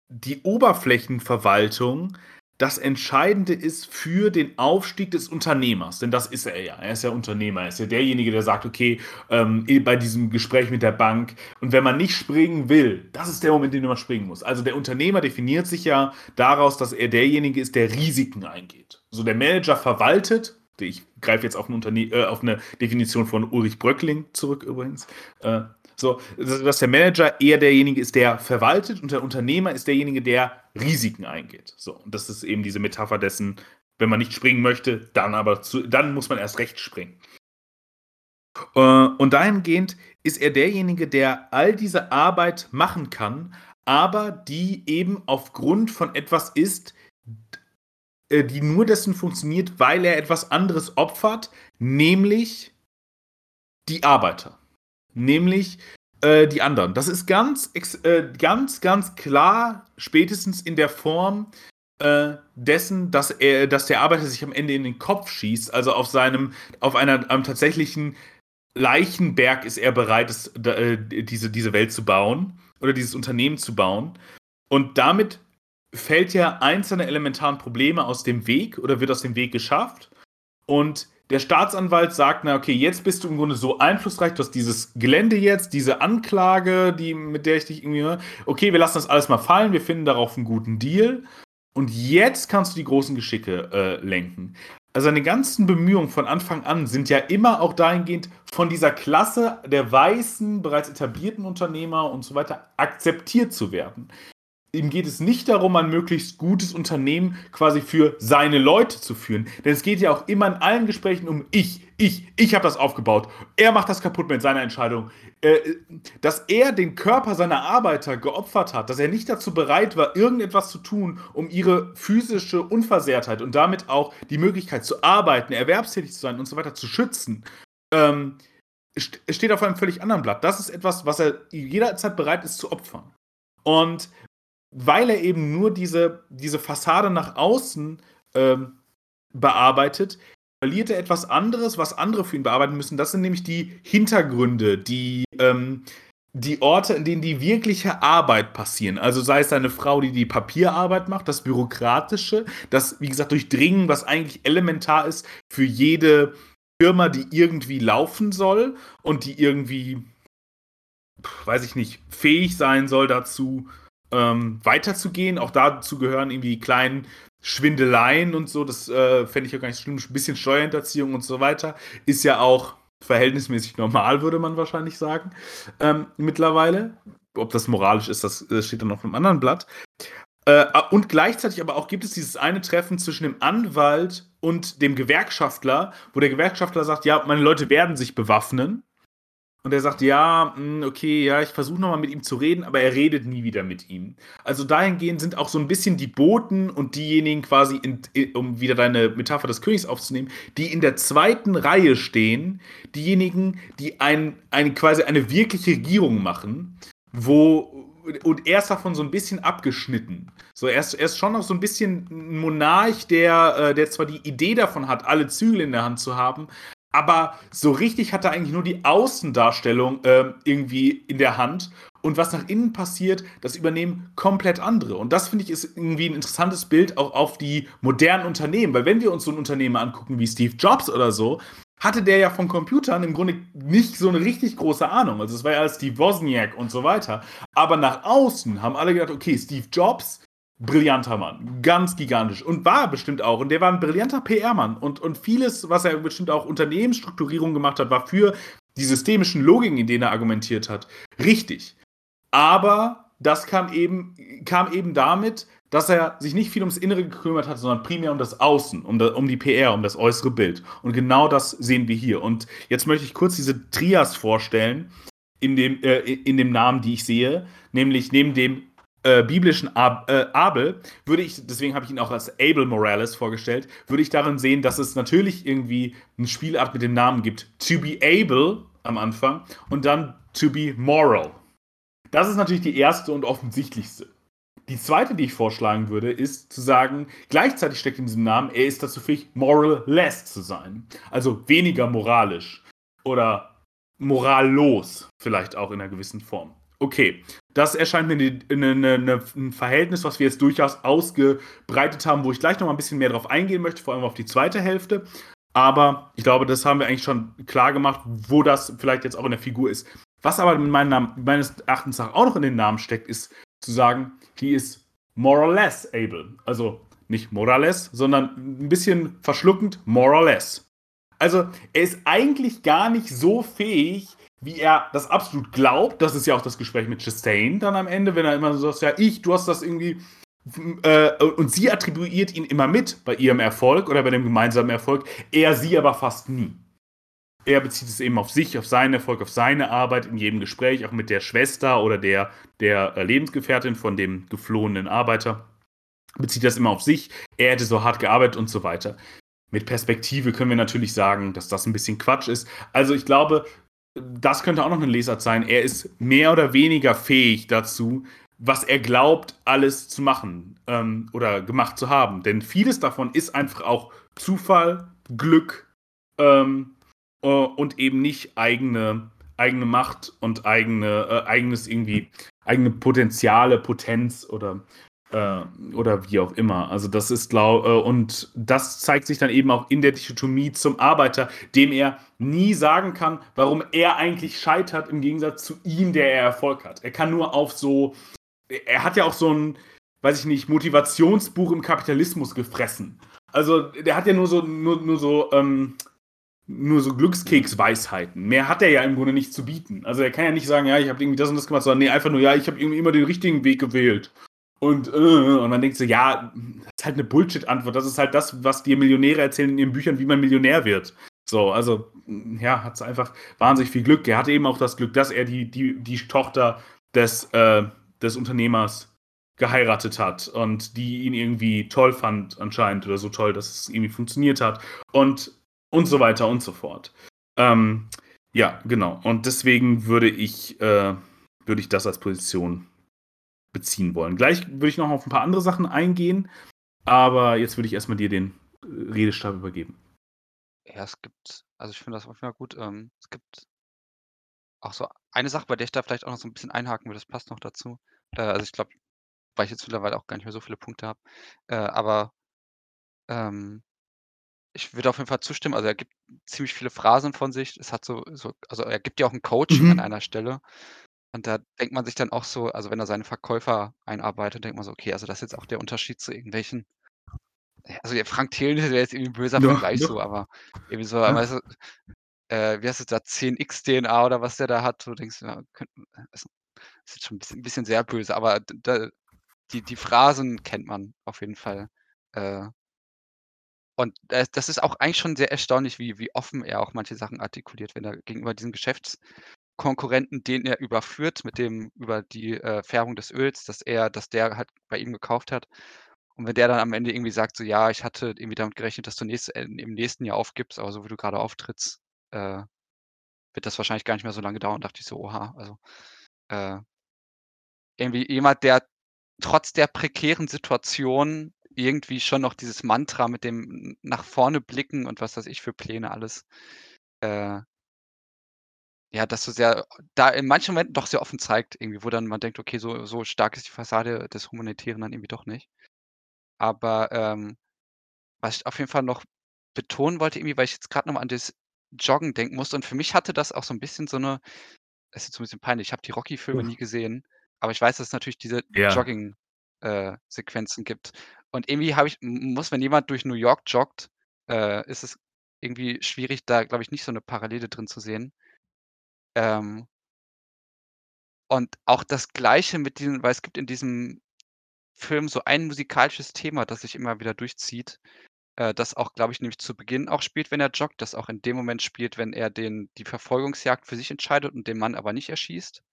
F: die Oberflächenverwaltung das Entscheidende ist für den Aufstieg des Unternehmers. Denn das ist er ja. Er ist ja Unternehmer. Er ist ja derjenige, der sagt, okay, ähm, bei diesem Gespräch mit der Bank, und wenn man nicht springen will, das ist der Moment, in dem man springen muss. Also der Unternehmer definiert sich ja daraus, dass er derjenige ist, der Risiken eingeht. So der Manager verwaltet ich greife jetzt auf, ein äh, auf eine Definition von Ulrich Bröckling zurück übrigens. Äh, so, dass der Manager eher derjenige ist, der verwaltet und der Unternehmer ist derjenige, der Risiken eingeht. So, und das ist eben diese Metapher dessen, wenn man nicht springen möchte, dann aber zu, dann muss man erst recht springen. Äh, und dahingehend ist er derjenige, der all diese Arbeit machen kann, aber die eben aufgrund von etwas ist, die nur dessen funktioniert, weil er etwas anderes opfert, nämlich die Arbeiter. Nämlich äh, die anderen. Das ist ganz, äh, ganz, ganz klar, spätestens in der Form äh, dessen, dass er, dass der Arbeiter sich am Ende in den Kopf schießt, also auf seinem, auf einer einem tatsächlichen Leichenberg ist er bereit, es, äh, diese, diese Welt zu bauen oder dieses Unternehmen zu bauen. Und damit fällt ja eins seiner elementaren Probleme aus dem Weg oder wird aus dem Weg geschafft. Und der Staatsanwalt sagt, na okay, jetzt bist du im Grunde so einflussreich, du hast dieses Gelände jetzt, diese Anklage, die, mit der ich dich irgendwie, okay, wir lassen das alles mal fallen, wir finden darauf einen guten Deal. Und jetzt kannst du die großen Geschicke äh, lenken. Also seine ganzen Bemühungen von Anfang an sind ja immer auch dahingehend von dieser Klasse der weißen, bereits etablierten Unternehmer und so weiter akzeptiert zu werden ihm geht es nicht darum, ein möglichst gutes Unternehmen quasi für seine Leute zu führen. Denn es geht ja auch immer in allen Gesprächen um ich, ich, ich habe das aufgebaut. Er macht das kaputt mit seiner Entscheidung. Äh, dass er den Körper seiner Arbeiter geopfert hat, dass er nicht dazu bereit war, irgendetwas zu tun, um ihre physische Unversehrtheit und damit auch die Möglichkeit zu arbeiten, erwerbstätig zu sein und so weiter zu schützen. Ähm, steht auf einem völlig anderen Blatt. Das ist etwas, was er jederzeit bereit ist zu opfern. Und weil er eben nur diese, diese Fassade nach außen ähm, bearbeitet, verliert er etwas anderes, was andere für ihn bearbeiten müssen. Das sind nämlich die Hintergründe, die, ähm, die Orte, in denen die wirkliche Arbeit passieren. Also sei es eine Frau, die die Papierarbeit macht, das Bürokratische, das, wie gesagt, Durchdringen, was eigentlich elementar ist für jede Firma, die irgendwie laufen soll und die irgendwie, weiß ich nicht, fähig sein soll dazu, ähm, weiterzugehen. Auch dazu gehören irgendwie kleinen Schwindeleien und so. Das äh, fände ich auch gar nicht schlimm. Ein bisschen Steuerhinterziehung und so weiter ist ja auch verhältnismäßig normal, würde man wahrscheinlich sagen, ähm, mittlerweile. Ob das moralisch ist, das, das steht dann auf einem anderen Blatt. Äh, und gleichzeitig aber auch gibt es dieses eine Treffen zwischen dem Anwalt und dem Gewerkschaftler, wo der Gewerkschaftler sagt, ja, meine Leute werden sich bewaffnen. Und er sagt, ja, hm, okay, ja, ich versuche nochmal mit ihm zu reden, aber er redet nie wieder mit ihm. Also dahingehend sind auch so ein bisschen die Boten und diejenigen quasi, in, um wieder deine Metapher des Königs aufzunehmen, die in der zweiten Reihe stehen, diejenigen, die ein, ein, quasi eine wirkliche Regierung machen, wo, und er ist davon so ein bisschen abgeschnitten. So, er ist, er ist schon noch so ein bisschen ein Monarch, der, äh, der zwar die Idee davon hat, alle Zügel in der Hand zu haben, aber so richtig hat er eigentlich nur die Außendarstellung äh, irgendwie in der Hand. Und was nach innen passiert, das übernehmen komplett andere. Und das finde ich ist irgendwie ein interessantes Bild auch auf die modernen Unternehmen. Weil wenn wir uns so ein Unternehmen angucken wie Steve Jobs oder so, hatte der ja von Computern im Grunde nicht so eine richtig große Ahnung. Also es war ja als Steve Wozniak und so weiter. Aber nach außen haben alle gedacht, okay, Steve Jobs, brillanter Mann, ganz gigantisch und war bestimmt auch. Und der war ein brillanter PR-Mann und, und vieles, was er bestimmt auch Unternehmensstrukturierung gemacht hat, war für die systemischen Logiken, in denen er argumentiert hat, richtig. Aber das kam eben, kam eben damit, dass er sich nicht viel ums Innere gekümmert hat, sondern primär um das Außen, um, da, um die PR, um das äußere Bild. Und genau das sehen wir hier. Und jetzt möchte ich kurz diese Trias vorstellen, in dem, äh, in dem Namen, die ich sehe, nämlich neben dem äh, biblischen Ab äh, Abel, würde ich, deswegen habe ich ihn auch als Abel Morales vorgestellt, würde ich darin sehen, dass es natürlich irgendwie eine Spielart mit dem Namen gibt. To be able am Anfang und dann to be moral. Das ist natürlich die erste und offensichtlichste. Die zweite, die ich vorschlagen würde, ist zu sagen, gleichzeitig steckt in diesem Namen, er ist dazu fähig, moral less zu sein. Also weniger moralisch oder morallos, vielleicht auch in einer gewissen Form. Okay, das erscheint mir eine, eine, eine, ein Verhältnis, was wir jetzt durchaus ausgebreitet haben, wo ich gleich noch mal ein bisschen mehr drauf eingehen möchte, vor allem auf die zweite Hälfte. Aber ich glaube, das haben wir eigentlich schon klar gemacht, wo das vielleicht jetzt auch in der Figur ist. Was aber Namen, meines Erachtens auch noch in den Namen steckt, ist zu sagen, he is more or less able. Also nicht morales, sondern ein bisschen verschluckend, more or less. Also er ist eigentlich gar nicht so fähig, wie er das absolut glaubt. Das ist ja auch das Gespräch mit Chastain dann am Ende, wenn er immer so sagt, ja, ich, du hast das irgendwie. Äh, und sie attribuiert ihn immer mit bei ihrem Erfolg oder bei dem gemeinsamen Erfolg, er sie aber fast nie. Er bezieht es eben auf sich, auf seinen Erfolg, auf seine Arbeit in jedem Gespräch, auch mit der Schwester oder der, der Lebensgefährtin von dem geflohenen Arbeiter. Bezieht das immer auf sich. Er hätte so hart gearbeitet und so weiter. Mit Perspektive können wir natürlich sagen, dass das ein bisschen Quatsch ist. Also ich glaube, das könnte auch noch ein Lesart sein. Er ist mehr oder weniger fähig dazu, was er glaubt, alles zu machen ähm, oder gemacht zu haben. Denn vieles davon ist einfach auch Zufall, Glück ähm, äh, und eben nicht eigene, eigene Macht und eigene, äh, eigenes irgendwie, eigene Potenziale, Potenz oder äh, oder wie auch immer. Also das ist glaube äh, und das zeigt sich dann eben auch in der Dichotomie zum Arbeiter, dem er nie sagen kann, warum er eigentlich scheitert im Gegensatz zu ihm, der er Erfolg hat. Er kann nur auf so er hat ja auch so ein weiß ich nicht, Motivationsbuch im Kapitalismus gefressen. Also der hat ja nur so nur, nur so ähm, nur so Glückskeksweisheiten. Mehr hat er ja im Grunde nicht zu bieten. Also er kann ja nicht sagen, ja, ich habe irgendwie das und das gemacht, sondern nee, einfach nur, ja, ich habe irgendwie immer den richtigen Weg gewählt. Und, äh, und dann denkst du, ja, das ist halt eine Bullshit-Antwort. Das ist halt das, was dir Millionäre erzählen in ihren Büchern, wie man Millionär wird. So, also, ja, hat es einfach wahnsinnig viel Glück. Er hatte eben auch das Glück, dass er die, die, die Tochter des, äh, des Unternehmers geheiratet hat und die ihn irgendwie toll fand, anscheinend, oder so toll, dass es irgendwie funktioniert hat. Und, und so weiter und so fort. Ähm, ja, genau. Und deswegen würde ich, äh, würde ich das als Position beziehen wollen. Gleich würde ich noch auf ein paar andere Sachen eingehen, aber jetzt würde ich erstmal dir den Redestab übergeben.
G: Ja, es gibt also, ich finde das auf jeden Fall gut. Ähm, es gibt auch so eine Sache, bei der ich da vielleicht auch noch so 'n bisschen einhaken würde, das passt noch dazu. Äh, also, ich glaube, weil ich jetzt mittlerweile auch gar nicht mehr so viele Punkte habe. Äh, aber, ähm, ich würde auf jeden Fall zustimmen. Also, er gibt ziemlich viele Phrasen von sich. Es hat so so also, er gibt ja auch 'n Coaching an
F: Mhm.
G: einer Stelle. Und da denkt man sich dann auch so also, wenn er seine Verkäufer einarbeitet, denkt man so: „Okay, also, das ist jetzt auch der Unterschied zu irgendwelchen“ ja, also, der Frank Thelen wäre jetzt irgendwie 'n böser
F: Doch,
G: Vergleich so,
F: doch.
G: aber irgendwie so,
F: Ja.
G: weißt du, äh, wie heißt das da, 10X-DNA oder was der da hat, du denkst, ja, könnten äh, ist ist jetzt schon 'n bisschen 'n bisschen sehr böse, aber da die die Phrasen kennt man auf jeden Fall. Äh und, das ist auch eigentlich schon sehr erstaunlich, wie wie offen er auch manche Sachen artikuliert, wenn er gegenüber diesem Geschäftskonkurrenten, den er überführt mit dem über die, äh, Färbung des Öls, dass er dass der halt bei ihm gekauft hat. Und wenn der dann am Ende irgendwie sagt so: „Ja, ich hatte irgendwie damit gerechnet, dass du nächst äh, im nächsten Jahr aufgibst, aber so wie du grade auftrittst, äh, wird das wahrscheinlich gar nicht mehr so lange dauern.“ Dachte ich so: „Oha“, also, äh irgendwie jemand, der trotz der prekären Situation irgendwie schon noch dieses Mantra mit dem nach vorne blicken und was weiß ich für Pläne alles, äh ja, das so sehr da in manchen Momenten doch sehr offen zeigt irgendwie, wo dann man denkt: „Okay, so so stark ist die Fassade des Humanitären dann irgendwie doch nicht.“ Aber, ähm, was ich auf jeden Fall noch betonen wollte irgendwie, weil ich jetzt grad noch mal an das Joggen denken musste und für mich hatte das auch so 'n bisschen so 'ne ist jetzt 'n bisschen peinlich, ich habe die Rocky-Filme nie gesehen, aber ich weiß, dass es natürlich diese
F: Ja.
G: Jogging äh, Sequenzen gibt. Und irgendwie habe ich m muss, wenn jemand durch New York joggt, äh, ist es irgendwie schwierig, da, glaube ich, nicht so 'ne Parallele drin zu sehen. Ähm und auch das Gleiche mit diesen weil es gibt in diesem Film so ein musikalisches Thema, das sich immer wieder durchzieht, äh, das auch, glaube ich, nämlich zu Beginn auch spielt, wenn er joggt, das auch in dem Moment spielt, wenn er den die Verfolgungsjagd für sich entscheidet und den Mann aber nicht erschießt,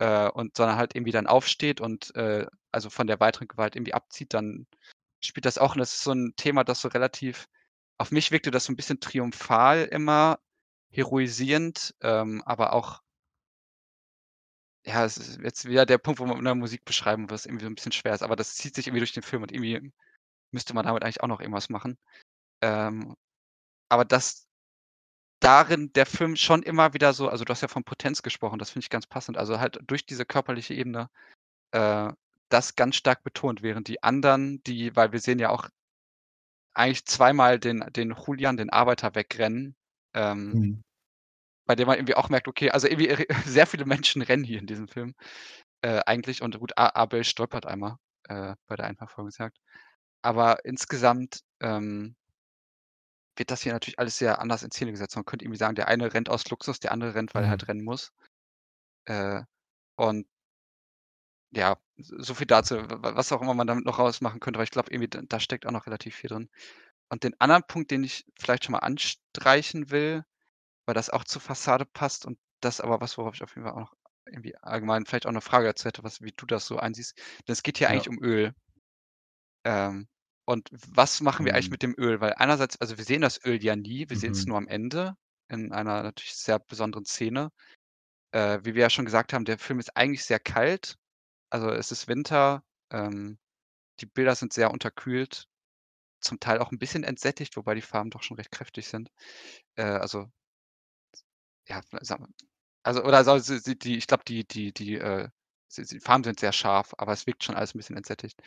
G: äh, und sondern halt irgendwie dann aufsteht und, äh, also, von der weiteren Gewalt irgendwie abzieht, dann spielt das auch und das ist so 'n Thema, das so relativ auf mich wirkte das so 'n bisschen triumphal immer, heroisierend, ähm, aber auch ja, es ist jetzt wieder der Punkt, wo man in der Musik beschreiben, was irgendwie so 'n bisschen schwer ist, aber das zieht sich irgendwie durch den Film und irgendwie müsste man damit eigentlich auch noch irgendwas machen. Ähm, aber dass darin der Film schon immer wieder so also, du hast ja von Potenz gesprochen, das finde ich ganz passend. Also, halt durch diese körperliche Ebene, äh, das ganz stark betont, während die anderen, die weil wir sehen ja auch eigentlich zweimal den den Julian, den Arbeiter wegrennen, ähm
F: Mhm.
G: bei dem man irgendwie auch merkt, okay, also, irgendwie sehr viele Menschen rennen hier in diesem Film, äh, eigentlich und gut, A Abel stolpert einmal, äh, bei der einen Verfolgungsjagd. Aber insgesamt, ähm wird das hier natürlich alles sehr anders in Szene gesetzt. Man könnte irgendwie sagen, der eine rennt aus Luxus, der andere rennt, weil er
F: Mhm.
G: halt rennen muss. Äh, und ja, so viel dazu, w w was auch immer man damit noch rausmachen könnte, weil ich glaube irgendwie, da steckt auch noch relativ viel drin. Und den anderen Punkt, den ich vielleicht schon mal anstreichen will, weil das auch zur Fassade passt und das aber was, worauf ich auf jeden Fall auch noch irgendwie allgemein vielleicht auch 'ne Frage dazu hätte, was wie du das so einsiehst. Denn es geht hier eigentlich
F: Ja.
G: um Öl. Ähm, und was machen wir eigentlich
F: Mhm.
G: mit dem Öl? Weil einerseits also, wir sehen das Öl ja nie, wir sehen's
F: Mhm.
G: nur am Ende in einer natürlich sehr besonderen Szene. Äh, wie wir ja schon gesagt haben, der Film ist eigentlich sehr kalt. Also, es ist Winter, ähm, die Bilder sind sehr unterkühlt, zum Teil auch 'n bisschen entsättigt, wobei die Farben doch schon recht kräftig sind. Äh, also ja, sagen wir also, oder sie sie die ich glaube, die die die, äh, sie Farben sind sehr scharf, aber es wirkt schon alles 'n bisschen entsättigt.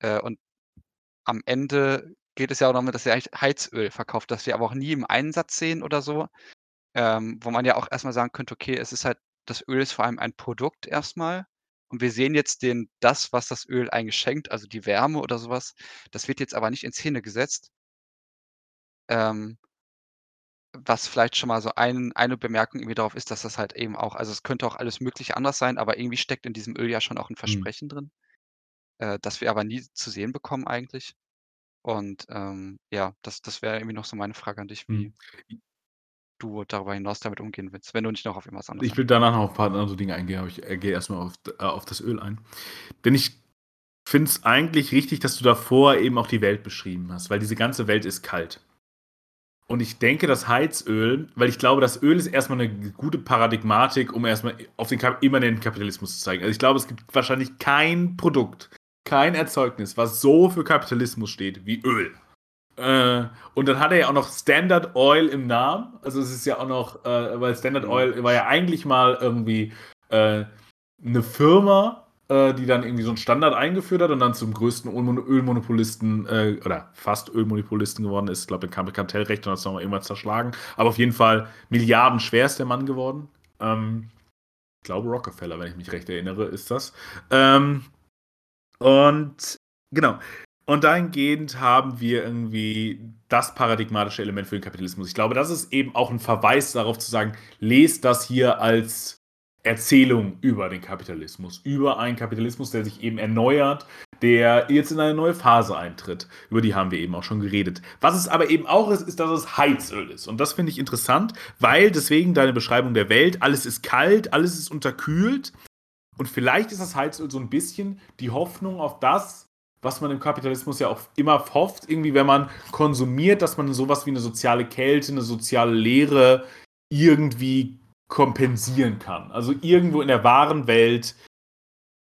G: Äh, und am Ende geht es ja auch darum, dass er eigentlich Heizöl verkauft, das wir aber auch nie im Einsatz sehen oder so, ähm, wo man ja auch erst mal sagen könnte: „Okay, es ist halt das Öl ist vor allem ein Produkt erst mal und wir sehen jetzt den das, was das Öl eigentlich schenkt, also, die Wärme oder so was, das wird jetzt aber nicht in Szene gesetzt.“ Ähm was vielleicht schon mal so ein eine Bemerkung irgendwie darauf ist, dass das halt eben auch also, es könnte auch alles Mögliche anders sein, aber irgendwie steckt in diesem Öl ja schon auch 'n
F: Mhm.
G: Versprechen drin, äh, das wir aber nie zu sehen bekommen eigentlich. Und, ähm, ja, das das wäre irgendwie noch so meine Frage an dich,
F: Mhm.
G: wie du darüber hinaus damit umgehen willst, wenn du nicht noch auf irgendwas anderes
F: Ich will danach noch auf 'n paar andere Dinge eingehen, aber ich, äh, gehe erst mal auf äh, auf das Öl ein. Denn ich finde es eigentlich richtig, dass du davor eben auch die Welt beschrieben hast, weil diese ganze Welt ist kalt. Und ich denke, das Heizöl weil ich glaube, das Öl ist erst mal 'ne g gute Paradigmatik, um erst mal auf den immanenten Kapitalismus zu zeigen. Also, ich glaube, es gibt wahrscheinlich kein Produkt, kein Erzeugnis, was so für Kapitalismus steht wie Öl. Äh, und dann hat er ja auch noch Standard Oil im Namen. Also es ist ja auch noch, äh, weil Standard
G: Mhm.
F: Oil war ja eigentlich mal irgendwie äh, eine Firma, äh, die dann irgendwie so einen Standard eingeführt hat und dann zum größten Ölmon Ölmonopolisten äh, oder fast Ölmonopolisten geworden ist. Ich glaube, dann kam Kartellrecht und hat es nochmal irgendwann zerschlagen. Aber auf jeden Fall Milliarden schwer ist der Mann geworden. Ähm, ich glaube Rockefeller, wenn ich mich recht erinnere, ist das. Ähm, und genau. Und dahingehend haben wir irgendwie das paradigmatische Element für den Kapitalismus. Ich glaube, das ist eben auch ein Verweis darauf zu sagen, lest das hier als Erzählung über den Kapitalismus, über einen Kapitalismus, der sich eben erneuert, der jetzt in eine neue Phase eintritt. Über die haben wir eben auch schon geredet. Was es aber eben auch ist, ist, dass es Heizöl ist. Und das finde ich interessant, weil deswegen deine Beschreibung der Welt, alles ist kalt, alles ist unterkühlt. Und vielleicht ist das Heizöl so ein bisschen die Hoffnung auf das, was man im Kapitalismus ja auch immer hofft, irgendwie, wenn man konsumiert, dass man sowas wie eine soziale Kälte, eine soziale Leere irgendwie kompensieren kann. Also irgendwo in der wahren Welt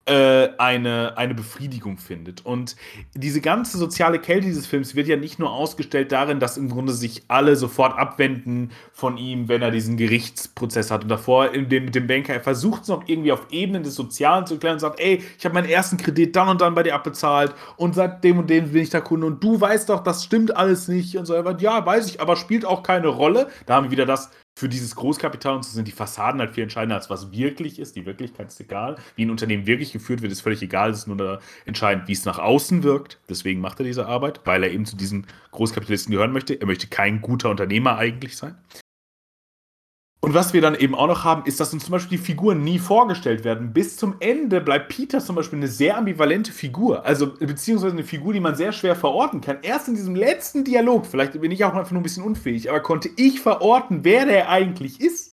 F: eine, eine Befriedigung findet. Und diese ganze soziale Kälte dieses Films wird ja nicht nur ausgestellt darin, dass im Grunde sich alle sofort abwenden von ihm, wenn er diesen Gerichtsprozess hat. Und davor in dem, mit dem Banker, er versucht es noch irgendwie auf Ebenen des Sozialen zu klären und sagt, ey, ich habe meinen ersten Kredit dann und dann bei dir abbezahlt und seit dem und dem bin ich der Kunde und du weißt doch, das stimmt alles nicht. Und so, ja, weiß ich, aber spielt auch keine Rolle. Da haben wir wieder das, für dieses Großkapital und so sind die Fassaden halt viel entscheidender, als was wirklich ist. Die Wirklichkeit ist egal. Wie ein Unternehmen wirklich geführt wird, ist völlig egal. Es ist nur entscheidend, wie es nach außen wirkt. Deswegen macht er diese Arbeit, weil er eben zu diesen Großkapitalisten gehören möchte. Er möchte kein guter Unternehmer eigentlich sein. Und was wir dann eben auch noch haben, ist, dass uns zum Beispiel die Figuren nie vorgestellt werden. Bis zum Ende bleibt Peter zum Beispiel eine sehr ambivalente Figur. Also, beziehungsweise eine Figur, die man sehr schwer verorten kann. Erst in diesem letzten Dialog, vielleicht bin ich auch einfach nur ein bisschen unfähig, aber konnte ich verorten, wer der eigentlich ist.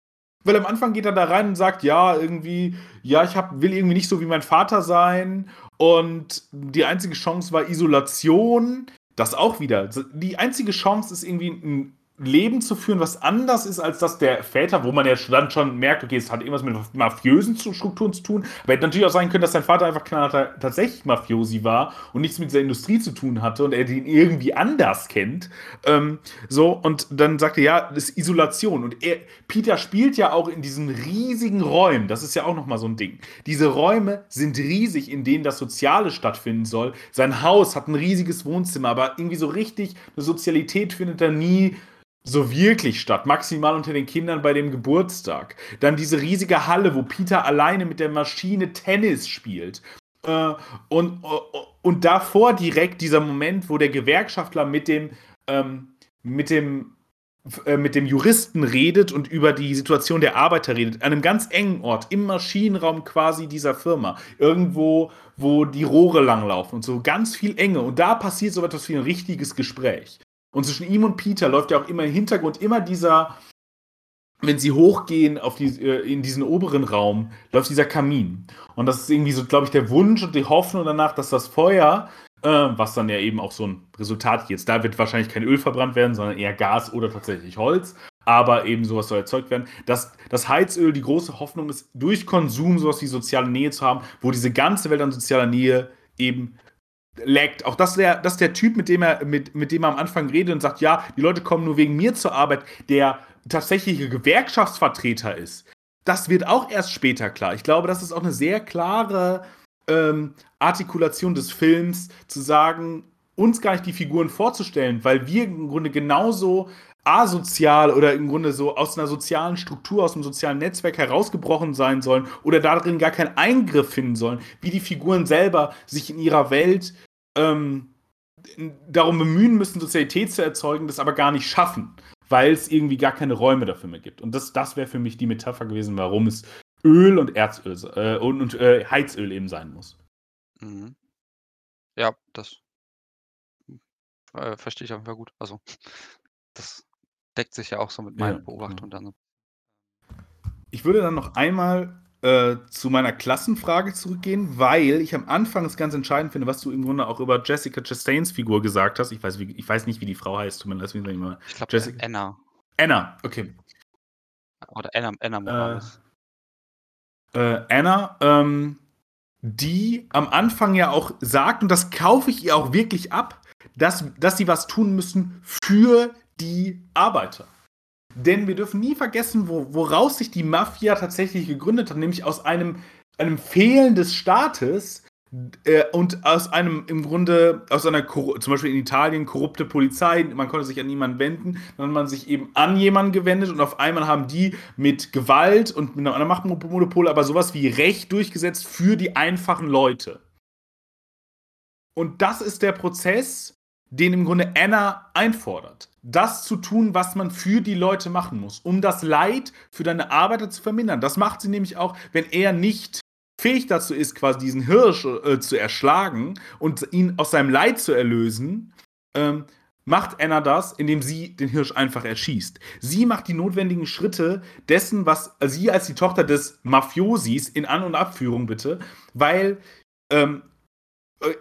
F: Weil am Anfang geht er da rein und sagt, ja, irgendwie, ja, ich hab, will irgendwie nicht so wie mein Vater sein. Und die einzige Chance war Isolation. Das auch wieder. Die einzige Chance ist irgendwie ein Leben zu führen, was anders ist als das der Väter, wo man ja dann schon merkt, okay, es hat irgendwas mit mafiösen Strukturen zu tun. Aber hätte natürlich auch sein können, dass sein Vater einfach knallhart tatsächlich Mafiosi war und nichts mit dieser Industrie zu tun hatte und er den irgendwie anders kennt. Ähm, so, und dann sagte er, ja, das ist Isolation. Und er, Peter spielt ja auch in diesen riesigen Räumen. Das ist ja auch nochmal so ein Ding. Diese Räume sind riesig, in denen das Soziale stattfinden soll. Sein Haus hat ein riesiges Wohnzimmer, aber irgendwie so richtig eine Sozialität findet er nie so wirklich statt. Maximal unter den Kindern bei dem Geburtstag. Dann diese riesige Halle, wo Peter alleine mit der Maschine Tennis spielt. Äh, und, und davor direkt dieser Moment, wo der Gewerkschaftler mit dem, ähm, mit dem äh, mit dem Juristen redet und über die Situation der Arbeiter redet, an einem ganz engen Ort, im Maschinenraum quasi dieser Firma, irgendwo, wo die Rohre langlaufen und so, ganz viel Enge. Und da passiert so etwas wie ein richtiges Gespräch. Und zwischen ihm und Peter läuft ja auch immer im Hintergrund immer dieser, wenn sie hochgehen auf die, in diesen oberen Raum, läuft dieser Kamin. Und das ist irgendwie so, glaube ich, der Wunsch und die Hoffnung danach, dass das Feuer, äh, was dann ja eben auch so ein Resultat jetzt, da wird wahrscheinlich kein Öl verbrannt werden, sondern eher Gas oder tatsächlich Holz. Aber eben sowas soll erzeugt werden. Dass das Heizöl die große Hoffnung ist, durch Konsum sowas wie soziale Nähe zu haben, wo diese ganze Welt an sozialer Nähe eben laggt. Auch das, der, das der Typ, mit dem, er, mit, mit dem er am Anfang redet und sagt, ja, die Leute kommen nur wegen mir zur Arbeit, der tatsächliche Gewerkschaftsvertreter ist. Das wird auch erst später klar. Ich glaube, das ist auch eine sehr klare ähm, Artikulation des Films, zu sagen, uns gar nicht die Figuren vorzustellen, weil wir im Grunde genauso asozial oder im Grunde so aus einer sozialen Struktur, aus einem sozialen Netzwerk herausgebrochen sein sollen oder darin gar keinen Eingriff finden sollen, wie die Figuren selber sich in ihrer Welt ähm, darum bemühen müssen, Sozialität zu erzeugen, das aber gar nicht schaffen, weil es irgendwie gar keine Räume dafür mehr gibt. Und das, das wäre für mich die Metapher gewesen, warum es Öl und Erzöl äh, und, und äh, Heizöl eben sein muss.
G: Mhm. Ja, das äh, verstehe ich auf jeden Fall gut. Also, das deckt sich ja auch so mit meiner
F: Ja,
G: Beobachtung
F: genau.
G: dann.
F: Ich würde dann noch einmal äh, zu meiner Klassenfrage zurückgehen, weil ich am Anfang es ganz entscheidend finde, was du im Grunde auch über Jessica Chastains Figur gesagt hast. Ich weiß, wie, ich weiß nicht, wie die Frau heißt, zumindest wie ich mal.
G: Ich glaube,
F: Jessica-
G: Anna
F: Anna, okay.
G: oder Anna, Anna Morales.
F: Äh, Anna, ähm, die am Anfang ja auch sagt, und das kaufe ich ihr auch wirklich ab, dass, dass sie was tun müssen für die Arbeiter. Denn wir dürfen nie vergessen, wo, woraus sich die Mafia tatsächlich gegründet hat, nämlich aus einem, einem Fehlen des Staates äh, und aus einem im Grunde, aus einer, zum Beispiel in Italien, korrupte Polizei, man konnte sich an niemanden wenden, dann hat man sich eben an jemanden gewendet und auf einmal haben die mit Gewalt und mit einer Machtmonopol aber sowas wie Recht durchgesetzt für die einfachen Leute. Und das ist der Prozess, den im Grunde Anna einfordert. Das zu tun, was man für die Leute machen muss, um das Leid für deine Arbeiter zu vermindern. Das macht sie nämlich auch, wenn er nicht fähig dazu ist, quasi diesen Hirsch äh, zu erschlagen und ihn aus seinem Leid zu erlösen, ähm, macht Anna das, indem sie den Hirsch einfach erschießt. Sie macht die notwendigen Schritte dessen, was äh, sie als die Tochter des Mafiosis in An- und Abführung bitte, weil ähm, äh,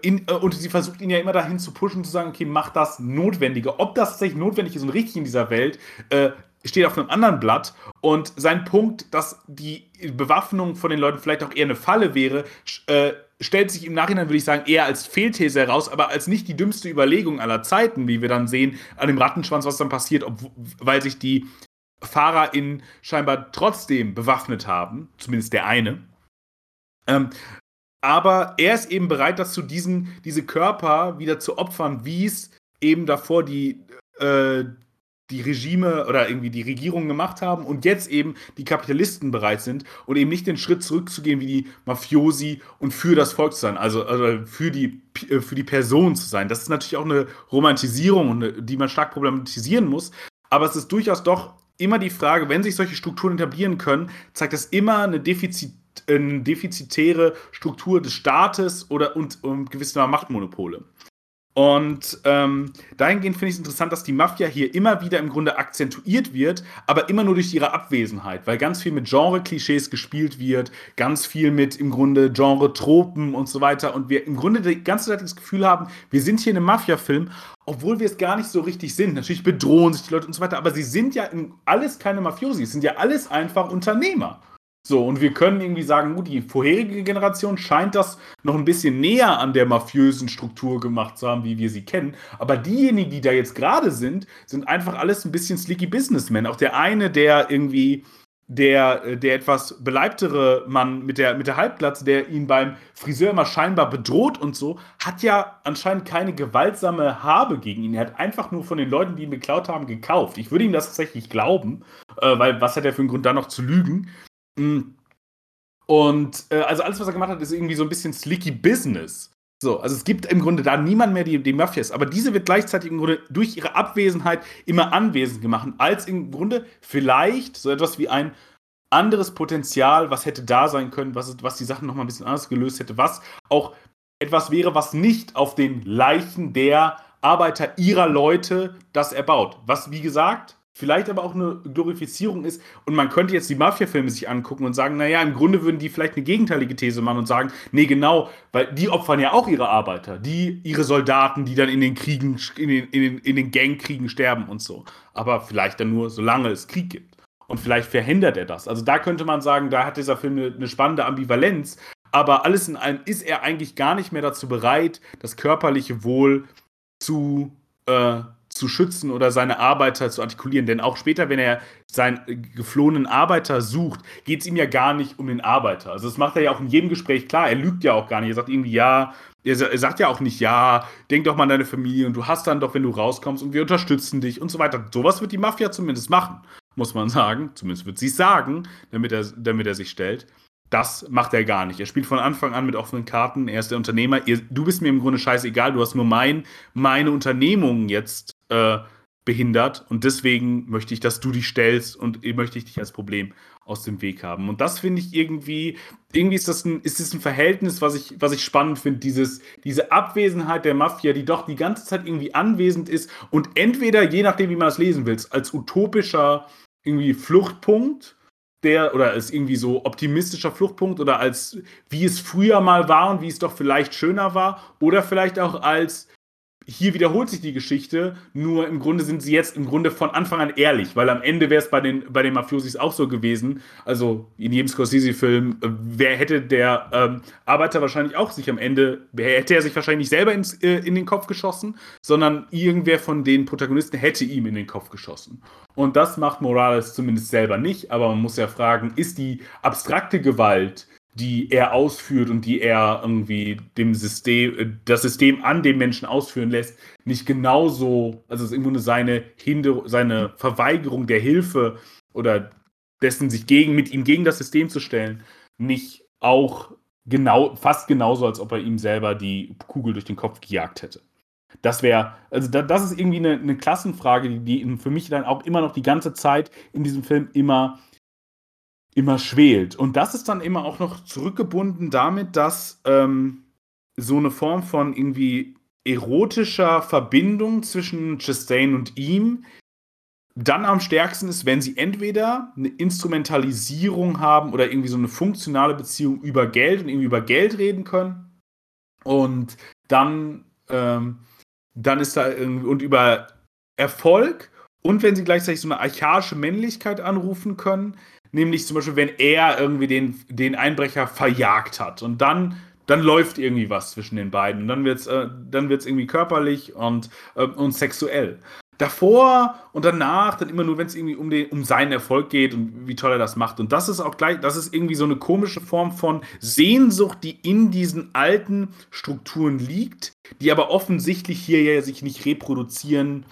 F: in, äh, und sie versucht ihn ja immer dahin zu pushen, zu sagen, okay, mach das Notwendige. Ob das tatsächlich notwendig ist und richtig in dieser Welt, äh, steht auf einem anderen Blatt. Und sein Punkt, dass die Bewaffnung von den Leuten vielleicht auch eher eine Falle wäre, äh, stellt sich im Nachhinein, würde ich sagen, eher als Fehlthese heraus, aber als nicht die dümmste Überlegung aller Zeiten, wie wir dann sehen an dem Rattenschwanz, was dann passiert, ob, weil sich die FahrerInnen scheinbar trotzdem bewaffnet haben, zumindest der eine. Ähm, aber er ist eben bereit dazu, diesen, diese Körper wieder zu opfern, wie es eben davor die, äh, die Regime oder irgendwie die Regierungen gemacht haben und jetzt eben die Kapitalisten bereit sind und eben nicht den Schritt zurückzugehen wie die Mafiosi und für das Volk zu sein, also, also für, die, äh, für die Person zu sein. Das ist natürlich auch eine Romantisierung, die man stark problematisieren muss, aber es ist durchaus doch immer die Frage, wenn sich solche Strukturen etablieren können, zeigt das immer eine Defizit eine defizitäre Struktur des Staates oder und, und gewisse Machtmonopole. Und ähm, dahingehend finde ich es interessant, dass die Mafia hier immer wieder im Grunde akzentuiert wird, aber immer nur durch ihre Abwesenheit, weil ganz viel mit Genre-Klischees gespielt wird, ganz viel mit im Grunde Genre-Tropen und so weiter. Und wir im Grunde die ganze Zeit das Gefühl haben, wir sind hier in einem Mafia-Film, obwohl wir es gar nicht so richtig sind. Natürlich bedrohen sich die Leute und so weiter, aber sie sind ja alles keine Mafiosi, es sind ja alles einfach Unternehmer. So, und wir können irgendwie sagen, gut, die vorherige Generation scheint das noch ein bisschen näher an der mafiösen Struktur gemacht zu haben, wie wir sie kennen. Aber diejenigen, die da jetzt gerade sind, sind einfach alles ein bisschen slicky Businessmen. Auch der eine, der irgendwie, der, der etwas beleibtere Mann mit der, mit der Halbglatze, der ihn beim Friseur immer scheinbar bedroht und so, hat ja anscheinend keine gewaltsame Habe gegen ihn. Er hat einfach nur von den Leuten, die ihn beklaut haben, gekauft. Ich würde ihm das tatsächlich glauben, äh, weil was hat er für einen Grund, da noch zu lügen? Mm. Und äh, also alles, was er gemacht hat, ist irgendwie so ein bisschen slicky Business. So, also es gibt im Grunde da niemand mehr, die, die Mafia ist. Aber diese wird gleichzeitig im Grunde durch ihre Abwesenheit immer anwesend gemacht, als im Grunde vielleicht so etwas wie ein anderes Potenzial, was hätte da sein können, was, was die Sachen nochmal ein bisschen anders gelöst hätte, was auch etwas wäre, was nicht auf den Leichen der Arbeiter ihrer Leute das erbaut. Was, wie gesagt, vielleicht aber auch eine Glorifizierung ist. Und man könnte jetzt die Mafia-Filme sich angucken und sagen, naja, im Grunde würden die vielleicht eine gegenteilige These machen und sagen, nee, genau, weil die opfern ja auch ihre Arbeiter, die ihre Soldaten, die dann in den Kriegen, in den, in den, in den Gangkriegen sterben und so. Aber vielleicht dann nur, solange es Krieg gibt. Und vielleicht verhindert er das. Also da könnte man sagen, da hat dieser Film eine, spannende Ambivalenz. Aber alles in allem ist er eigentlich gar nicht mehr dazu bereit, das körperliche Wohl zu äh, zu schützen oder seine Arbeiter zu artikulieren. Denn auch später, wenn er seinen geflohenen Arbeiter sucht, geht es ihm ja gar nicht um den Arbeiter. Also das macht er ja auch in jedem Gespräch klar. Er lügt ja auch gar nicht. Er sagt irgendwie, ja, er sagt ja auch nicht, ja, denk doch mal an deine Familie und du hast dann doch, wenn du rauskommst und wir unterstützen dich und so weiter. Sowas wird die Mafia zumindest machen, muss man sagen. Zumindest wird sie sagen, damit er, damit er sich stellt. Das macht er gar nicht. Er spielt von Anfang an mit offenen Karten. Er ist der Unternehmer. Ihr, du bist mir im Grunde scheißegal. Du hast nur mein, meine Unternehmung jetzt äh, behindert und deswegen möchte ich, dass du dich stellst und möchte ich dich als Problem aus dem Weg haben. Und das finde ich irgendwie, irgendwie ist das ein, ist das ein Verhältnis, was ich, was ich spannend finde, diese Abwesenheit der Mafia, die doch die ganze Zeit irgendwie anwesend ist und entweder, je nachdem, wie man das lesen will, als utopischer irgendwie Fluchtpunkt der oder als irgendwie so optimistischer Fluchtpunkt oder als wie es früher mal war und wie es doch vielleicht schöner war oder vielleicht auch als hier wiederholt sich die Geschichte, nur im Grunde sind sie jetzt im Grunde von Anfang an ehrlich, weil am Ende wäre es bei den, bei den Mafiosis auch so gewesen. Also in jedem Scorsese-Film, äh, wer hätte der ähm, Arbeiter wahrscheinlich auch sich am Ende, hätte er sich wahrscheinlich nicht selber ins, äh, in den Kopf geschossen, sondern irgendwer von den Protagonisten hätte ihm in den Kopf geschossen. Und das macht Morales zumindest selber nicht, aber man muss ja fragen, ist die abstrakte Gewalt, die er ausführt und die er irgendwie dem System, das System an dem Menschen ausführen lässt, nicht genauso, also es ist im seine Hinder, seine Verweigerung der Hilfe oder dessen, sich gegen, mit ihm gegen das System zu stellen, nicht auch genau, fast genauso, als ob er ihm selber die Kugel durch den Kopf gejagt hätte. Das wäre, also da, das ist irgendwie eine, eine Klassenfrage, die, die für mich dann auch immer noch die ganze Zeit in diesem Film immer immer schwelt. Und das ist dann immer auch noch zurückgebunden damit, dass ähm, so eine Form von irgendwie erotischer Verbindung zwischen Chastain und ihm dann am stärksten ist, wenn sie entweder eine Instrumentalisierung haben oder irgendwie so eine funktionale Beziehung über Geld und irgendwie über Geld reden können. Und dann, ähm, dann ist da und über Erfolg und wenn sie gleichzeitig so eine archaische Männlichkeit anrufen können, nämlich zum Beispiel, wenn er irgendwie den, den Einbrecher verjagt hat und dann dann läuft irgendwie was zwischen den beiden. Und dann wird es äh, irgendwie körperlich und, äh, und sexuell. Davor und danach dann immer nur, wenn es irgendwie um, den, um seinen Erfolg geht und wie toll er das macht. Und das ist auch gleich, das ist irgendwie so eine komische Form von Sehnsucht, die in diesen alten Strukturen liegt, die aber offensichtlich hier ja sich nicht reproduzieren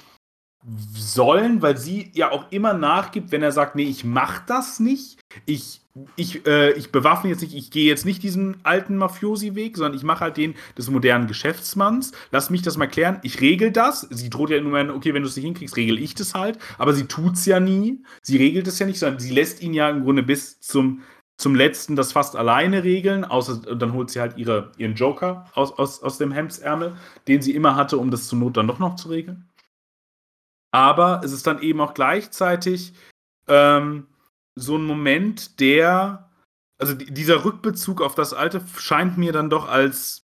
F: sollen, weil sie ja auch immer nachgibt, wenn er sagt, nee, ich mach das nicht, ich, ich, äh, ich bewaffne jetzt nicht, ich gehe jetzt nicht diesen alten Mafiosi-Weg, sondern ich mache halt den des modernen Geschäftsmanns. Lass mich das mal klären. Ich regel das. Sie droht ja nur, okay, wenn du es nicht hinkriegst, regel ich das halt. Aber sie tut's ja nie. Sie regelt es ja nicht, sondern sie lässt ihn ja im Grunde bis zum zum letzten das fast alleine regeln, außer dann holt sie halt ihre, ihren Joker aus, aus, aus dem Hemdsärmel, den sie immer hatte, um das zur Not dann doch noch zu regeln. Aber es ist dann eben auch gleichzeitig ähm, so ein Moment, der, also dieser Rückbezug auf das Alte scheint mir dann doch als